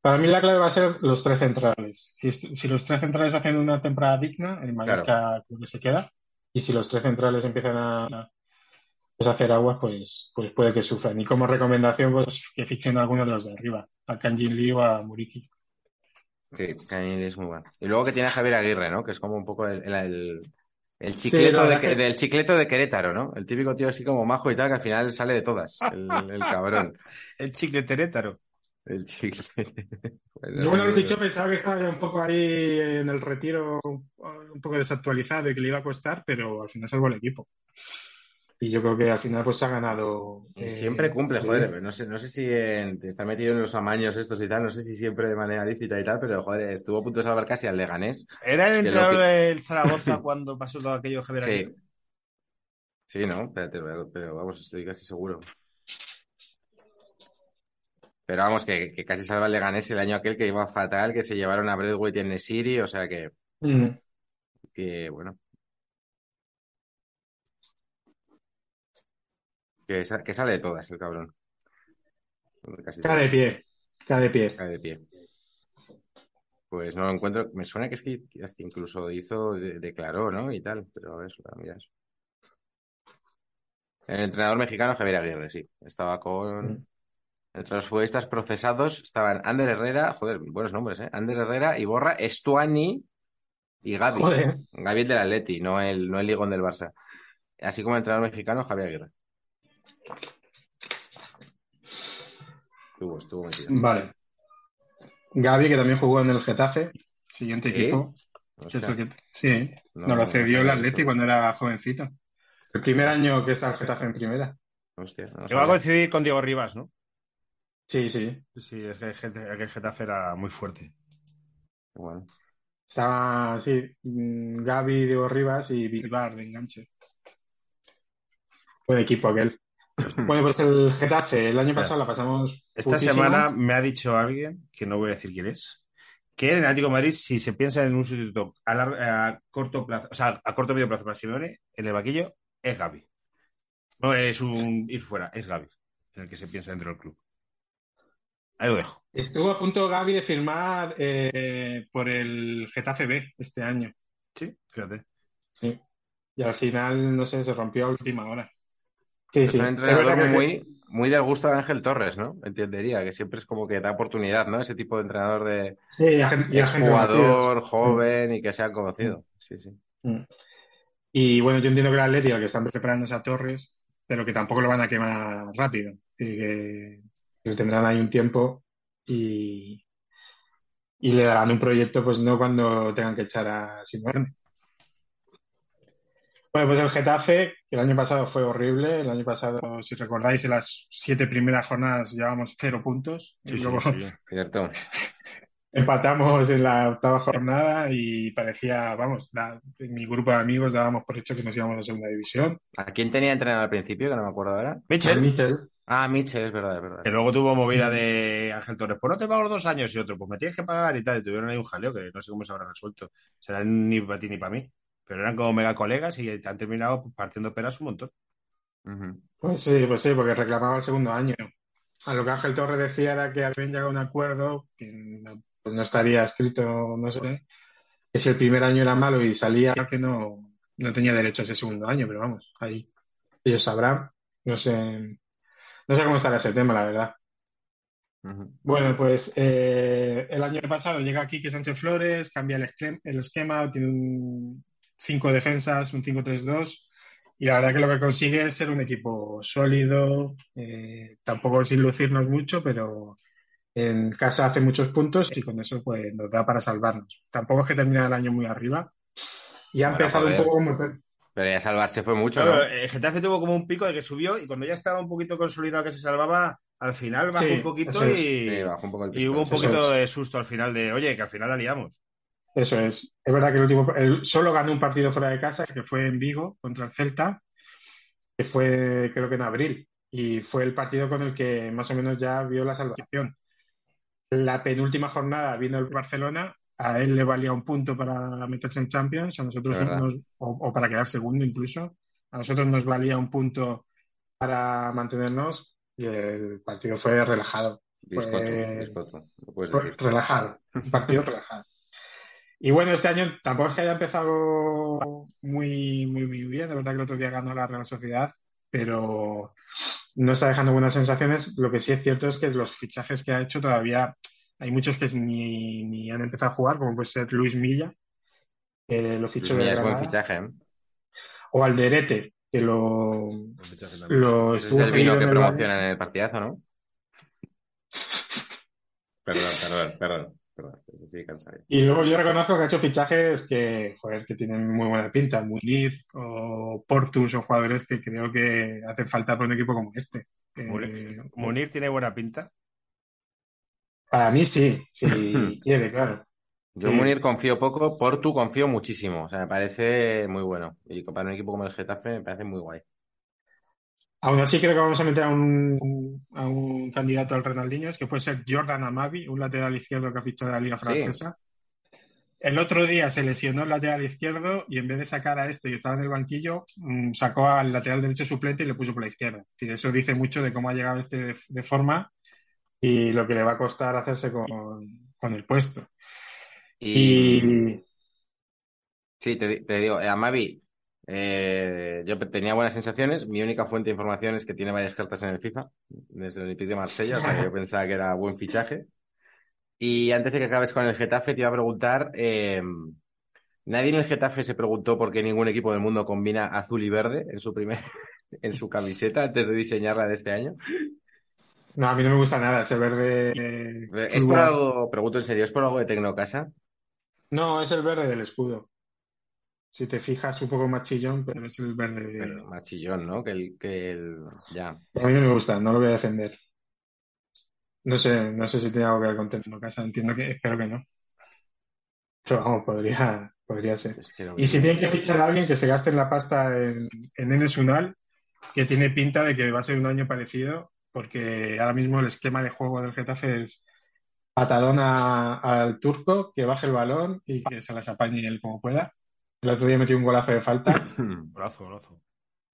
Para mí la clave va a ser los tres centrales. Si, si los tres centrales hacen una temporada digna, el Mallorca creo que se queda. Y si los tres centrales empiezan a hacer aguas, pues, pues puede que sufran. Y como recomendación, pues que fichen a alguno de los de arriba, a Kanjin Lee o a Muriki. Sí, Cañete es muy bueno. Y luego que tiene a Javier Aguirre, ¿no? Que es como un poco el, el, el- el chicleto de, que- del chicleto de Querétaro, ¿no? El típico tío así como majo y tal, que al final sale de todas. El, el cabrón. El chicle terétaro. El chicle. Pues, Yo cuando lo he dicho pensaba que estaba un poco ahí en el retiro, un poco desactualizado y que le iba a costar, pero al final salvó el equipo. Y yo creo que al final pues se ha ganado. Eh, siempre cumple, sí. joder. No sé, no sé si en- está metido en los amaños estos y tal, no sé si siempre de manera lícita y tal, pero joder, estuvo a punto de salvar casi al Leganés. ¿Era el lo entrenador que- del Zaragoza cuando pasó todo aquello Javier Sí. Aguirre? Sí, ¿no? Espérate, pero, pero vamos, estoy casi seguro. Pero vamos, que, que casi salva el Leganés el año aquel que iba fatal, que se llevaron a Braithwaite y en Nesiri, o sea que, Mm. que bueno. Que, sa- que sale de todas el cabrón. Casi Cada de pie, cada de pie. cae de pie. Pues no lo encuentro. Me suena que es que incluso hizo, de- declaró, ¿no? Y tal, pero a ver, mira eso. El entrenador mexicano Javier Aguirre, sí. Estaba con. Mm. Entre los futbolistas procesados estaban Ander Herrera, joder, buenos nombres, ¿eh? Ander Herrera, Iborra, Estuani y Gaby. Joder. Gaby el del Atleti, no el, no el Ligón del Barça. Así como el entrenador mexicano Javier Aguirre. Estuvo, estuvo metido. Vale. Gaby, que también jugó en el Getafe, siguiente ¿Sí? equipo. que es Hostia, el que- sí, no- nos lo no cedió el Atleti cuando era jovencito. El primer año que está el Getafe en primera. Hostia, no Que va a coincidir con Diego Rivas, ¿no? Sí, sí. Sí, es que el Getafe, era muy fuerte. Bueno. Estaba, sí, mm, Gaby, Diego Rivas y Bilbar de enganche. Buen equipo aquel. Bueno, pues el Getafe, el año pasado la pasamos Esta semana me ha dicho alguien, que no voy a decir quién es, que en el Atlético de Madrid, si se piensa en un sustituto a, lar- a corto plazo, o sea, a corto medio plazo para Simeone, en el vaquillo es Gaby. No es un ir fuera, es Gaby, en el que se piensa dentro del club. Ahí lo dejo. Estuvo a punto Gaby de firmar eh, por el Getafe B este año. Sí, fíjate. Sí. Y al final, no sé, se rompió a última hora. Sí, Es sí. un Es entrenador que- muy, muy del gusto de Ángel Torres, ¿no? Entendería que siempre es como que da oportunidad, ¿no? Ese tipo de entrenador de Sí, jugador joven y que sea conocido. Sí, sí. Mm. Y bueno, yo entiendo que el Atlético que están preparándose a Torres, pero que tampoco lo van a quemar rápido. Decir, que, que tendrán ahí un tiempo y, y le darán un proyecto, pues no cuando tengan que echar a Simeone. Bueno, pues el Getafe, que el año pasado fue horrible. El año pasado, si recordáis, en las siete primeras jornadas llevábamos cero puntos. Sí, y sí, luego sí. Cierto. empatamos en la octava jornada y parecía, vamos, da- en mi grupo de amigos dábamos por hecho que nos íbamos a segunda división. ¿A quién tenía entrenado al principio? Que no me acuerdo ahora. Michel, Mitchell. Ah, Mitchell, es verdad, es verdad. que luego tuvo movida de Ángel Torres, pues no te pago los dos años y otro, pues me tienes que pagar y tal. Y tuvieron ahí un jaleo que no sé cómo se habrá resuelto. Será ni para ti ni para mí. Pero eran como mega colegas y han terminado partiendo peras un montón. Pues sí, pues sí, porque reclamaba el segundo año. A lo que Ángel Torres decía era que habían llegado a un acuerdo que no, pues no estaría escrito, no sé, que si el primer año era malo y salía que no, no tenía derecho a ese segundo año, pero vamos, ahí ellos sabrán. No sé, no sé cómo estará ese tema, la verdad. Bueno, pues eh, el año pasado llega Quique Sánchez Flores, cambia el, el esquema, tiene un cinco defensas, un 5-3-2, y la verdad que lo que consigue es ser un equipo sólido, eh, tampoco sin lucirnos mucho, pero en casa hace muchos puntos y con eso pues nos da para salvarnos. Tampoco es que termine el año muy arriba, y ha Bueno, empezado un poco como... Pero ya salvarse fue mucho, Claro, ¿no? el Getafe tuvo como un pico de que subió y cuando ya estaba un poquito consolidado que se salvaba, al final bajó Sí, un poquito es. y, Sí, bajó un poco el y hubo un poquito es. de susto al final de, oye, que al final la liamos. Eso es. Es verdad que el último, el- solo ganó un partido fuera de casa, que fue en Vigo contra el Celta, que fue creo que en abril, y fue el partido con el que más o menos ya vio la salvación. La penúltima jornada vino el Barcelona, a él le valía un punto para meterse en Champions, a nosotros nos- o, o para quedar segundo incluso, a nosotros nos valía un punto para mantenernos y el partido fue relajado. Fue relajado, un partido relajado. Y bueno, este año tampoco es que haya empezado muy, muy, muy bien. De verdad que el otro día ganó la Real Sociedad, pero no está dejando buenas sensaciones. Lo que sí es cierto es que los fichajes que ha hecho todavía hay muchos que ni, ni han empezado a jugar, como puede ser Luis Milla, que lo fichó de Mira, es buen Granada, fichaje, ¿eh? o Alderete, que lo, lo es estuvo el vino en que el promocionan en el partidazo, ¿no? Perdón, perdón, perdón. Perdón. Estoy cansado. Y luego yo reconozco que ha hecho fichajes que, joder, que tienen muy buena pinta. Munir o Portus son jugadores que creo que hacen falta para un equipo como este. Munir, Munir tiene buena pinta. para mí sí, si quiere, claro. Yo Sí. Munir confío poco, Portu confío muchísimo. O sea, me parece muy bueno. Y para un equipo como el Getafe me parece muy guay. Aún así creo que vamos a meter a un, a un candidato al Renaldiños, que puede ser Jordan Amavi, un lateral izquierdo que ha fichado de la Liga Sí. Francesa. El otro día se lesionó el lateral izquierdo y en vez de sacar a este y estaba en el banquillo, mm, sacó al lateral derecho suplente y le puso por la izquierda. Eso dice mucho de cómo ha llegado este de, de forma y lo que le va a costar hacerse con, con el puesto. Y, Y sí, te, te digo, eh, Amavi, eh, yo tenía buenas sensaciones. Mi única fuente de información es que tiene varias cartas en el FIFA, desde el Olympique de Marsella, o sea que yo pensaba que era buen fichaje. Y antes de que acabes con el Getafe, te iba a preguntar, eh, nadie en el Getafe se preguntó por qué ningún equipo del mundo combina azul y verde en su primer, en su camiseta antes de diseñarla de este año. no, a mí no me gusta nada ese verde. eh, ¿Es por algo, pregunto en serio, es por algo de Tecnocasa? No, es el verde del escudo. Si te fijas, un poco más chillón, pero es el verde. de- Pero más chillón, ¿no? Que el, que el, ya. A mí no me gusta, no lo voy a defender. No sé, no sé si tiene algo que ver con Tecno Casa, entiendo que, espero que no. Pero vamos, podría, podría ser. Es que no- Y si tienen que fichar a alguien que se gaste en la pasta en, en Enes Unal, que tiene pinta de que va a ser un año parecido, porque ahora mismo el esquema de juego del Getafe es patadón a- al turco, que baje el balón y que se las apañe él como pueda. El otro día metió un golazo de falta. Brazo.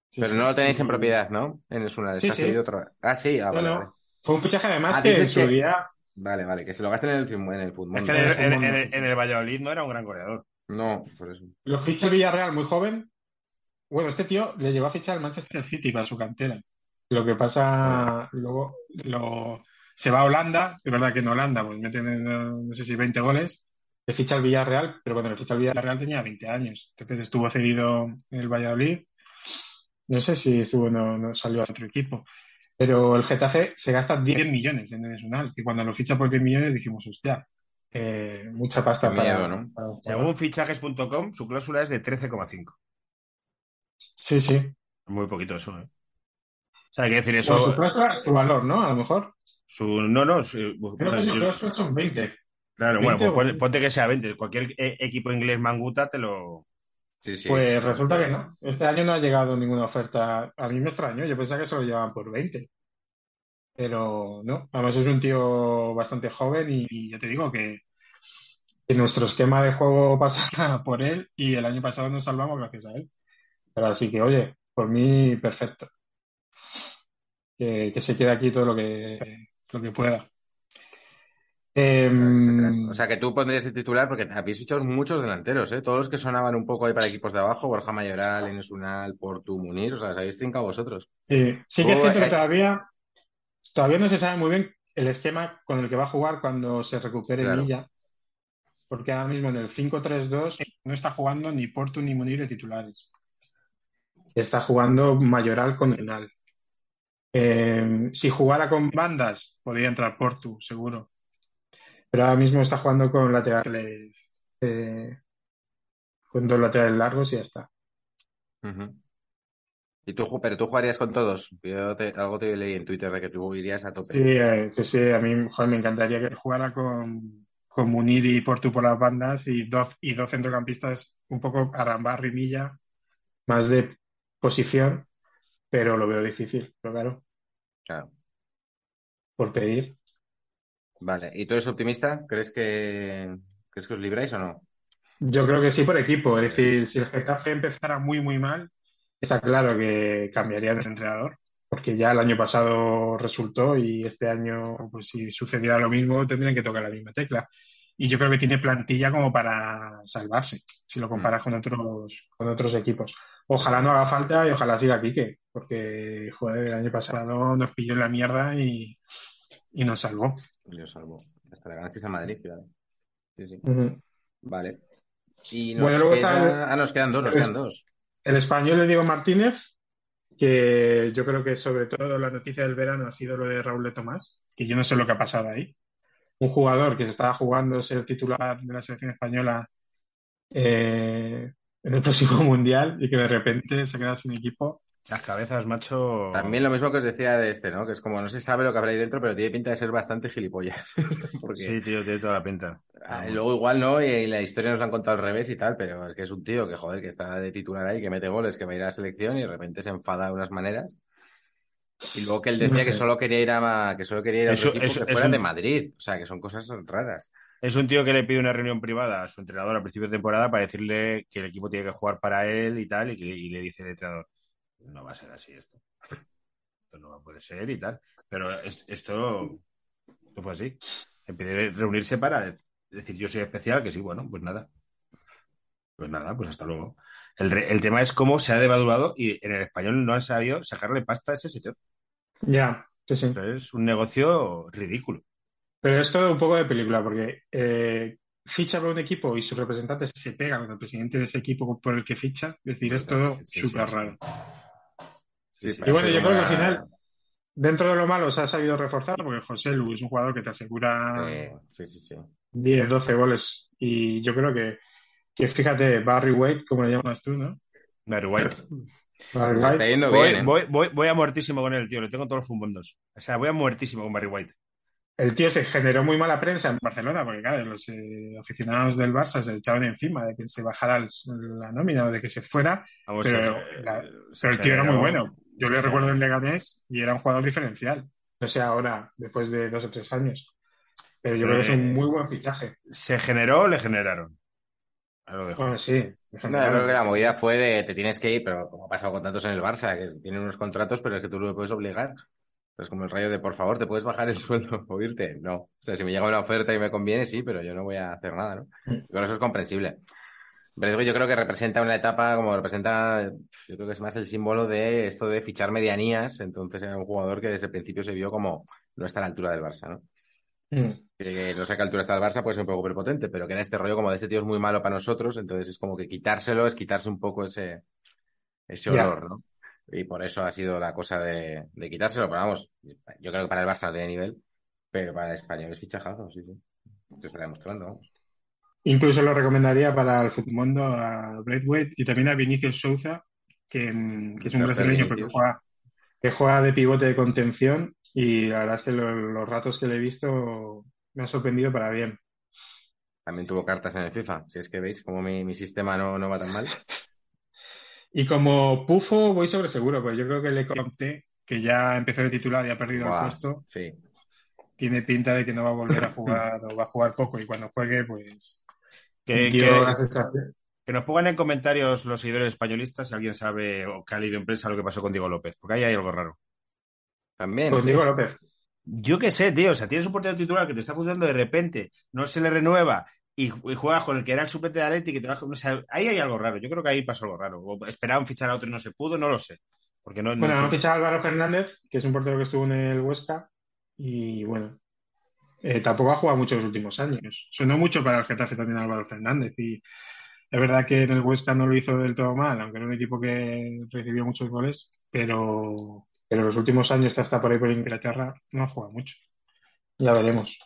Sí, Pero sí. no lo tenéis en propiedad, ¿no? En el Sunal, Sí, está sí. otra Ah, sí, ah, No, vale, no. vale. Fue un fichaje además Ah, que en su que- día Vale, vale, que se lo gasten en el, film- en el fútbol. Es que en el, no, en- fútbol en- no, sí, sí. en el Valladolid no era un gran goleador. No, por eso. lo ficha el Villarreal muy joven. Bueno, este tío le llevó a fichar al Manchester City para su cantera. Lo que pasa, luego lo, se va a Holanda, es verdad que en Holanda pues meten eh, no sé si 20 goles, le ficha al Villarreal, pero cuando le ficha al Villarreal tenía 20 años. Entonces estuvo cedido en el Valladolid. No sé si estuvo, no, no salió a otro equipo. Pero el Getafe se gasta 10 millones en Unal, y cuando lo ficha por 10 millones dijimos, hostia, eh, mucha pasta para, miedo, ¿no? para. Según fichajes.com, su cláusula es de 13,5. Sí, sí. Muy poquito eso, ¿eh? O sea, hay que decir eso. Bueno, su cláusula, su valor, ¿no? A lo mejor. su, no, no. su- Creo bueno, que su yo- cláusula son 20. Claro, 20 bueno, pues ponte, 20. ponte que sea 20. Cualquier eh, equipo inglés manguta te lo. Sí, sí. Pues resulta que no. Este año no ha llegado ninguna oferta. A mí me extrañó. Yo pensaba que se lo llevaban por 20. Pero no. Además es un tío bastante joven y, y ya te digo que, que nuestro esquema de juego pasa por él y el año pasado nos salvamos gracias a él. Pero así que, oye, por mí perfecto. Que, que se quede aquí todo lo que, lo que pueda. Em. O sea, que tú pondrías de titular porque habéis fichado muchos delanteros, ¿eh? Todos los que sonaban un poco ahí para equipos de abajo, Borja Mayoral, Enes Unal, Portu, Munir, o sea, os habéis trincado vosotros. sí, sí que es cierto eh. que todavía, todavía no se sabe muy bien el esquema con el que va a jugar cuando se recupere Claro. Milla, porque ahora mismo en el 5-3-2 no está jugando ni Portu ni Munir de titulares. Está jugando Mayoral con Enal. Eh, si jugara con bandas, podría entrar Portu, seguro. Pero ahora mismo está jugando con laterales, eh, con dos laterales largos y ya está. Y tú, pero tú jugarías con todos. Yo te- algo te leí en Twitter de que tú irías a tope. Sí, eh, sí, sí, a mí joder, me encantaría que jugara con, con Munir y Portu por las bandas y dos, y dos centrocampistas un poco Arrambar y Milla, más de posición, pero lo veo difícil, pero claro, Claro. por pedir. Vale. ¿Y tú eres optimista? ¿Crees que, crees que os libráis o no? Yo creo que sí por equipo, es decir, si el Getafe empezara muy, muy mal, está claro que cambiaría de entrenador, porque ya el año pasado resultó y este año, pues si sucediera lo mismo, tendrían que tocar la misma tecla. Y yo creo que tiene plantilla como para salvarse, si lo comparas con otros, con otros equipos. Ojalá no haga falta y ojalá siga Quique, porque joder, el año pasado nos pilló en la mierda y, y nos salvó. Yo salvo. Hasta le ganasteis a Madrid. Sí, sí. Vale. Y nos Bueno, luego queda... está Ah, nos quedan dos, nos el- quedan dos. El español de Diego Martínez, que yo creo que sobre todo la noticia del verano ha sido lo de Raúl de Tomás, que yo no sé lo que ha pasado ahí. Un jugador que se estaba jugando ser titular de la selección española eh, en el próximo mundial y que de repente se queda sin equipo. Las cabezas, macho. También lo mismo que os decía de este, ¿no? Que es como no se sabe lo que habrá ahí dentro, pero tiene pinta de ser bastante gilipollas. Porque Sí, tío, tiene toda la pinta. ah, Vamos. luego igual no, y, la historia nos la han contado al revés y tal, pero es que es un tío que, joder, que está de titular ahí, que mete goles, que va a ir a la selección y de repente se enfada de unas maneras. Y luego que él decía No sé. que solo quería ir a, que solo quería ir a otro Eso- equipo eso- que es fuera un- de Madrid. O sea, que son cosas raras. Es un tío que le pide una reunión privada a su entrenador al principio de temporada para decirle que el equipo tiene que jugar para él y tal, y, que, y le dice el entrenador, no va a ser así esto. Esto no va a poder ser y tal. Pero es- esto, esto fue así. Le pide reunirse para decir yo soy especial, que sí, bueno, pues nada. Pues nada, pues hasta luego. El, el tema es cómo se ha devaluado y en el español no han sabido sacarle pasta a ese señor. Ya, sí, sí. Esto es un negocio ridículo. Pero es todo un poco de película, porque eh, ficha por un equipo y sus representantes se pegan con el presidente de ese equipo por el que ficha. Es decir, es todo sí, súper sí. raro. Sí, sí. Y bueno, yo creo que al final, dentro de lo malo, se ha sabido reforzar, porque José Lu es un jugador que te asegura Sí, sí, sí, sí. 10, 12 goles. Y yo creo que, que fíjate, Barry White, como le llamas tú, ¿no? Barry White. Barry White. yendo Voy, bien, ¿eh? voy, voy, voy a muertísimo con él, tío. Le tengo todos los fumbondos. O sea, voy a muertísimo con Barry White. El tío se generó muy mala prensa en Barcelona, porque claro, los eh, aficionados del Barça se echaban encima de que se bajara el- la nómina o de que se fuera, Vamos, Pero eh, la- se pero el tío era muy bueno. Yo le recuerdo en Leganés y era un jugador diferencial. No sé ahora, después de dos o tres años. Pero yo creo que es un Eh, muy buen fichaje. Se generó, le generaron. Lo dejo. Bueno, sí. No, yo creo que la movida fue de te tienes que ir, pero como ha pasado con tantos en el Barça, que tienen unos contratos, pero es que tú no lo puedes obligar. Es como el rayo de, por favor, ¿te puedes bajar el sueldo o irte? No. O sea, si me llega una oferta y me conviene, sí, pero yo no voy a hacer nada, ¿no? Y con eso es comprensible. Pero yo creo que representa una etapa, como representa, yo creo que es más el símbolo de esto de fichar medianías. Entonces era un jugador que desde el principio se vio como no está a la altura del Barça, ¿no? Mm. que no sé a qué altura está el Barça, puede ser un poco prepotente, pero que en este rollo como de este tío es muy malo para nosotros, entonces es como que quitárselo es quitarse un poco ese, ese olor, ¿no? Y por eso ha sido la cosa de, de quitárselo, pero vamos, yo creo que para el Barça no tiene nivel, pero para el español es fichajazo, sí, sí. Se está demostrando. Incluso lo recomendaría para el Futmundo a Braithwaite y también a Vinicius Souza, que, mm, que es un brasileño, porque juega, que juega de pivote de contención y la verdad es que lo- los ratos que le he visto me ha sorprendido para bien. También tuvo cartas en el FIFA, si es que veis como mi, mi sistema no, no va tan mal. Y como Pufo voy sobre seguro, pues yo creo que Le Comte, que ya empezó de titular y ha perdido el puesto, Sí, tiene pinta de que no va a volver a jugar o va a jugar poco y cuando juegue, pues Que, el tío que- la sensación- que nos pongan en comentarios los seguidores españolistas si alguien sabe o que ha leído en prensa lo que pasó con Diego López, porque ahí hay algo raro. también. Con sí. Diego López. Yo qué sé, tío. O sea, tienes un portero titular que te está funcionando de repente, no se le renueva y, y juegas con el que era el suplente de Atleti que te vas con- o sea, ahí hay algo raro. Yo creo que ahí pasó algo raro. O esperaban fichar a otro y no se pudo, no lo sé. Porque no, Bueno, no- han fichado a Álvaro Fernández, que es un portero que estuvo en el Huesca, y bueno, eh, tampoco ha jugado mucho los últimos años. Sonó mucho para el Getafe también Álvaro Fernández, y es verdad que en el Huesca no lo hizo del todo mal, aunque era un equipo que recibió muchos goles, pero, pero los últimos años que está por ahí por Inglaterra no ha jugado mucho. Ya veremos.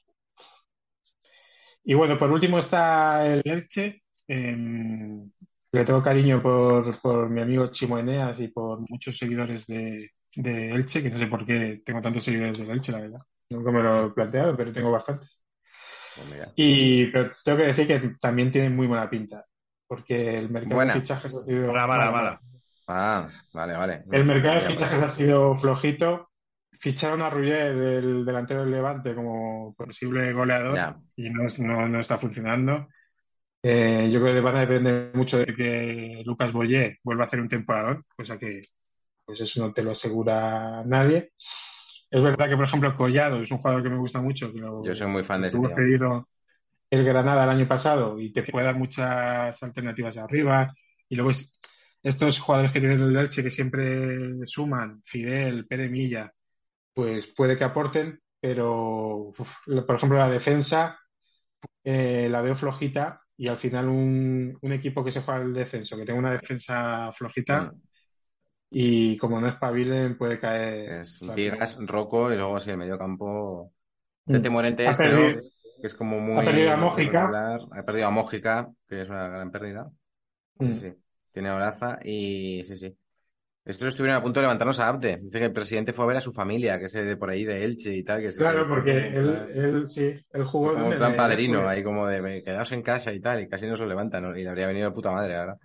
Y bueno, por último está el Elche. em, le tengo cariño por, por mi amigo Chimo Eneas y por muchos seguidores de, de Elche, que no sé por qué tengo tantos seguidores del Elche, la verdad. Nunca me lo he planteado, pero tengo bastantes. Pues. Y pero tengo que decir que también tienen muy buena pinta, porque el mercado Buena. de fichajes ha sido... Mala, mala, mala. Ah, vale, vale. El mercado de fichajes ha sido flojito. Ficharon a Rullier, el delantero del Levante, como posible goleador Ya. y no, no, no está funcionando. Eh, yo creo que van a depender mucho de que Lucas Boyé vuelva a hacer un temporadón, cosa que pues eso no te lo asegura nadie. Es verdad que, por ejemplo, Collado es un jugador que me gusta mucho, que lo Yo soy muy fan de ese tuvo cedido el Granada el año pasado y te puede dar muchas alternativas arriba. Y luego es- estos jugadores que tienen el Elche que siempre suman, Fidel, Pere Milla, pues puede que aporten, pero uf, por ejemplo la defensa eh, la veo flojita y al final un, un equipo que se juega el descenso, que tenga una defensa flojita Mm. Y como no espabilen puede caer. Es Vigas, Rocco y luego así el medio campo. Mm. Tete Morente Ha este, Que es, que es como muy ha perdido a Mójica. Ha perdido a Mójica, que es una gran pérdida. Sí, Mm. sí. Tiene Olaza y sí, sí. Estos estuvieron a punto de levantarnos a Abde. Dice que el presidente fue a ver a su familia, que es de por ahí de Elche y tal. Que Claro, que- porque que- él, él sí, él jugó como de- en plan padrino, ahí como de "Me- quedaos en casa y tal, y casi no se levantan, ¿no? Y le habría venido de puta madre ahora.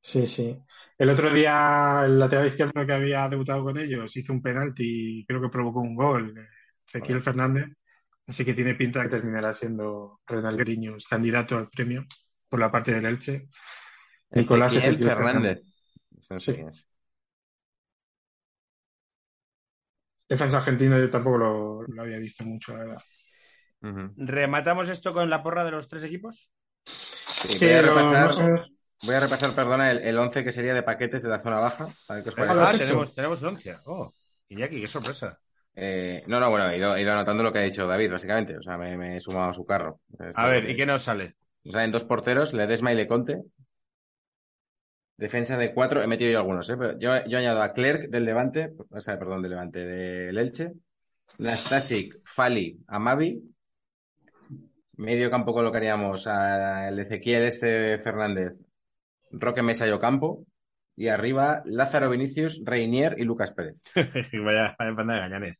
Sí, sí. El otro día el lateral izquierdo que había debutado con ellos hizo un penalti y creo que provocó un gol, eh, Ezequiel. Fernández. Así que tiene pinta de que terminará siendo Renal Griños candidato al premio por la parte del Elche. Nicolás Ezequiel Ezequiel Fernández. Sí. Defensa argentino yo tampoco lo, lo había visto mucho, la verdad. ¿Rematamos esto con la porra de los tres equipos? Sí, voy, a repasar, voy a repasar, perdona, el, el 11 que sería de paquetes de la zona baja. A ver qué os Ah, parece. ¿lo has Ah, tenemos, tenemos un once. Oh, Iñaki, qué sorpresa. Eh, no, no, bueno, he ido, he ido anotando lo que ha dicho David, básicamente. O sea, me, me he sumado a su carro. A ver, ¿y qué nos sale? Salen dos porteros, Ledesma y Leconte. Defensa de cuatro, he metido yo algunos, ¿eh? Pero yo, yo añado a Clerc del Levante, o sea, perdón, del Levante, del Elche. Nastasic, Fali, Amavi. Medio campo colocaríamos al Ezequiel este Fernández, Roque Mesa y Ocampo. Y arriba Lázaro Vinicius, Reinier y Lucas Pérez. vaya, vaya panda de gañanes.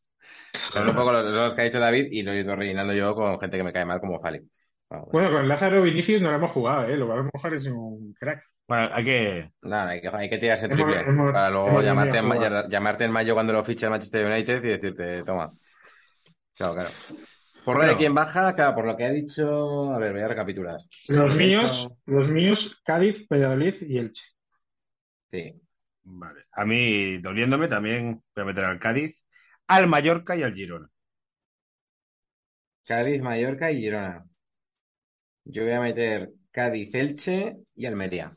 Son un poco los, los que ha dicho David y lo he ido rellenando yo con gente que me cae mal como Fali. Vamos, Bueno, con Lázaro Vinicius no lo hemos jugado, ¿eh? Lo que a mejor es un crack. Bueno, hay que. Nada, hay que, hay que tirarse Hemos- triple hemos- para luego en, llamarte en mayo cuando lo fiche el Manchester United y decirte, toma. Claro, claro. Por lo Bueno. de quién baja, claro, por lo que ha dicho, a ver, voy a recapitular. Los míos, los míos, Cádiz, Valladolid y Elche. Sí. Vale. A mí, doliéndome, también voy a meter al Cádiz, al Mallorca y al Girona. Cádiz, Mallorca y Girona. Yo voy a meter Cádiz, Elche y Almería.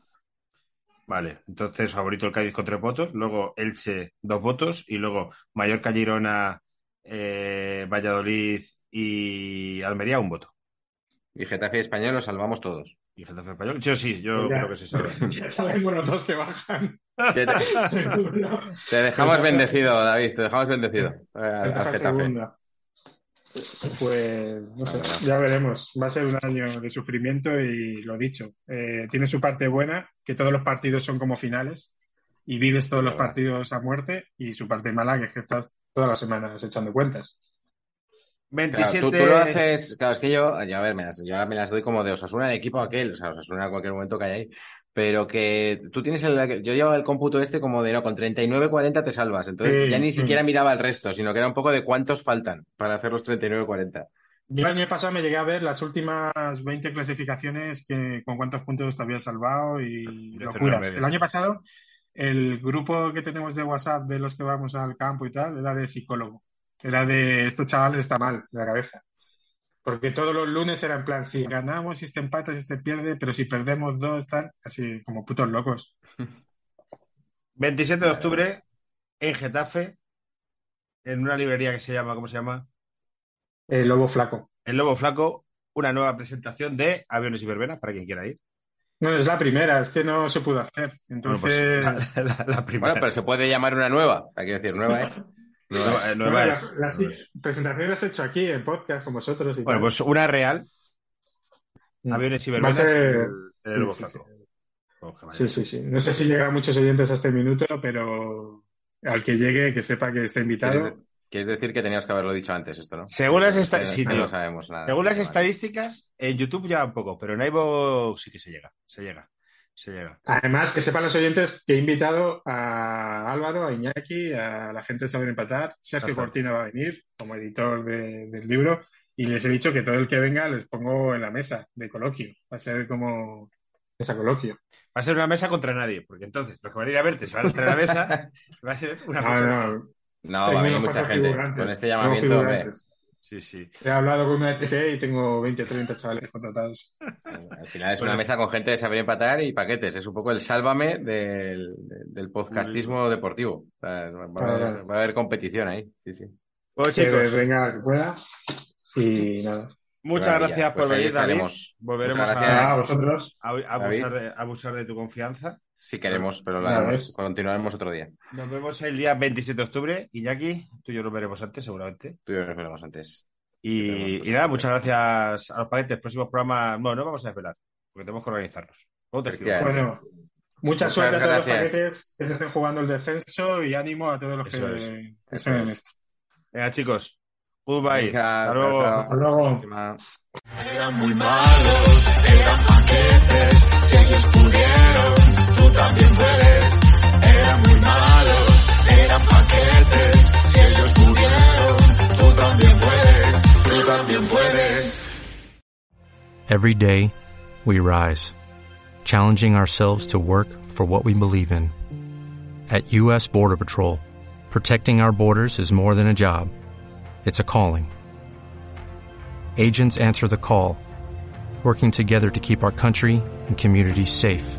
Vale, entonces favorito el Cádiz con tres votos, luego Elche dos votos y luego Mallorca, Girona, eh, Valladolid y Almería un voto. Y Getafe Español los salvamos todos. ¿Y Getafe Español? Yo sí, yo Ya. creo que se salva. Ya sabemos los dos que bajan. Te, te- dejamos bendecido, David, te dejamos bendecido. eh, Getafe. segunda. Pues no sé, ya veremos. Va a ser un año de sufrimiento y lo dicho. eh, tiene su parte buena, que todos los partidos son como finales y vives todos los partidos a muerte, y su parte mala, que es que estás todas las semanas echando cuentas. Claro, 27. tú, tú lo haces, claro, es que yo, a ver, me las, yo ahora me las doy como de Osasuna, el equipo aquel, o sea, Osasuna en cualquier momento que haya ahí, pero que tú tienes el, yo llevaba el cómputo este como de, no, con 39-40 te salvas, entonces Sí, ya ni sí. siquiera miraba el resto, sino que era un poco de cuántos faltan para hacer los 39-40. Yo el año pasado me llegué a ver las últimas 20 clasificaciones que con cuántos puntos te había salvado y De locuras. El año pasado, el grupo que tenemos de WhatsApp de los que vamos al campo y tal era de psicólogo. Era de estos chavales está mal de la cabeza. Porque todos los lunes era en plan, si ganamos, si este empata, si este pierde, pero si perdemos dos, tal, así como putos locos. 27 de octubre en Getafe, en una librería que se llama, ¿cómo se llama? El lobo flaco. El Lobo Flaco, una nueva presentación de Aviones y Verbenas, para quien quiera ir. No, es la primera, es que no se pudo hacer. Bueno, pues, Entonces, la, la- la primera. Bueno, pero se puede llamar una nueva. Hay que decir, nueva es. Nueva- eh, nueva bueno, es- la, la- sí, presentación la has hecho aquí en podcast con vosotros y Bueno, tal. pues una real, Mm. Aviones y Va a ser- el, el sí, sí, sí. Pues. Sí, sí, sí. No sé si llegan muchos oyentes a este minuto, pero al que llegue, que sepa que está ¿Quieres, invitado. de- quieres decir que teníamos que haberlo dicho antes esto, no? Según las Que- esta- que sí, no tío. lo sabemos nada. Según las Vale. estadísticas, en YouTube ya un poco, pero en iVoox sí que se llega, se llega, se llega. Además, que sepan los oyentes que he invitado a Álvaro, a Iñaki, a la gente de Saber Empatar. Sergio Perfecto. Cortina va a venir como editor de- del libro y les he dicho que todo el que venga les pongo en la mesa de coloquio. Va a ser como esa coloquio. Va a ser una mesa contra nadie, porque entonces los que van a ir a verte se van a entrar a la mesa, va a ser una No, mesa. no, No, va a venir mucha gente. Con este llamamiento. Sí, sí. He hablado con una ETT y tengo 20 o 30 chavales contratados. al final es Bueno. una mesa con gente de saber empatar y paquetes. Es un poco el sálvame del, del podcastismo deportivo. O sea, va, a haber, claro. va a haber competición ahí. Sí, sí. Bueno, Que chicos, venga, que pueda. Y nada. muchas maravilla. gracias por Pues venir, David. Volveremos a, gracias. A vosotros. a- a abusar, de, a abusar de tu confianza. Si queremos, pero haremos. ves. continuaremos otro día. Nos vemos el día 27 de octubre. Iñaki, tú y yo nos veremos antes, seguramente. Tú y yo nos veremos antes. Y, Veremos. y nada, muchas gracias a los paquetes. Próximos programas, bueno, no vamos a desvelar, porque tenemos que organizarnos. Bueno, mucha Muchas suerte a todos gracias. los paquetes que se estén jugando el descenso y ánimo a todos los Eso que, es. estén en es. esto. Venga, chicos. Goodbye. Venga, Hasta luego. chao, Hasta luego. chao. Eran muy malos, eran paquetes, si ellos pudieron, tú también puedes. Muy eran paquetes, si ellos pudieron, tú también puedes, tú también puedes. Every day, we rise, challenging ourselves to work for what we believe in. At U.S. Border Patrol, protecting our borders is more than a job, it's a calling. Agents answer the call, working together to keep our country and communities safe.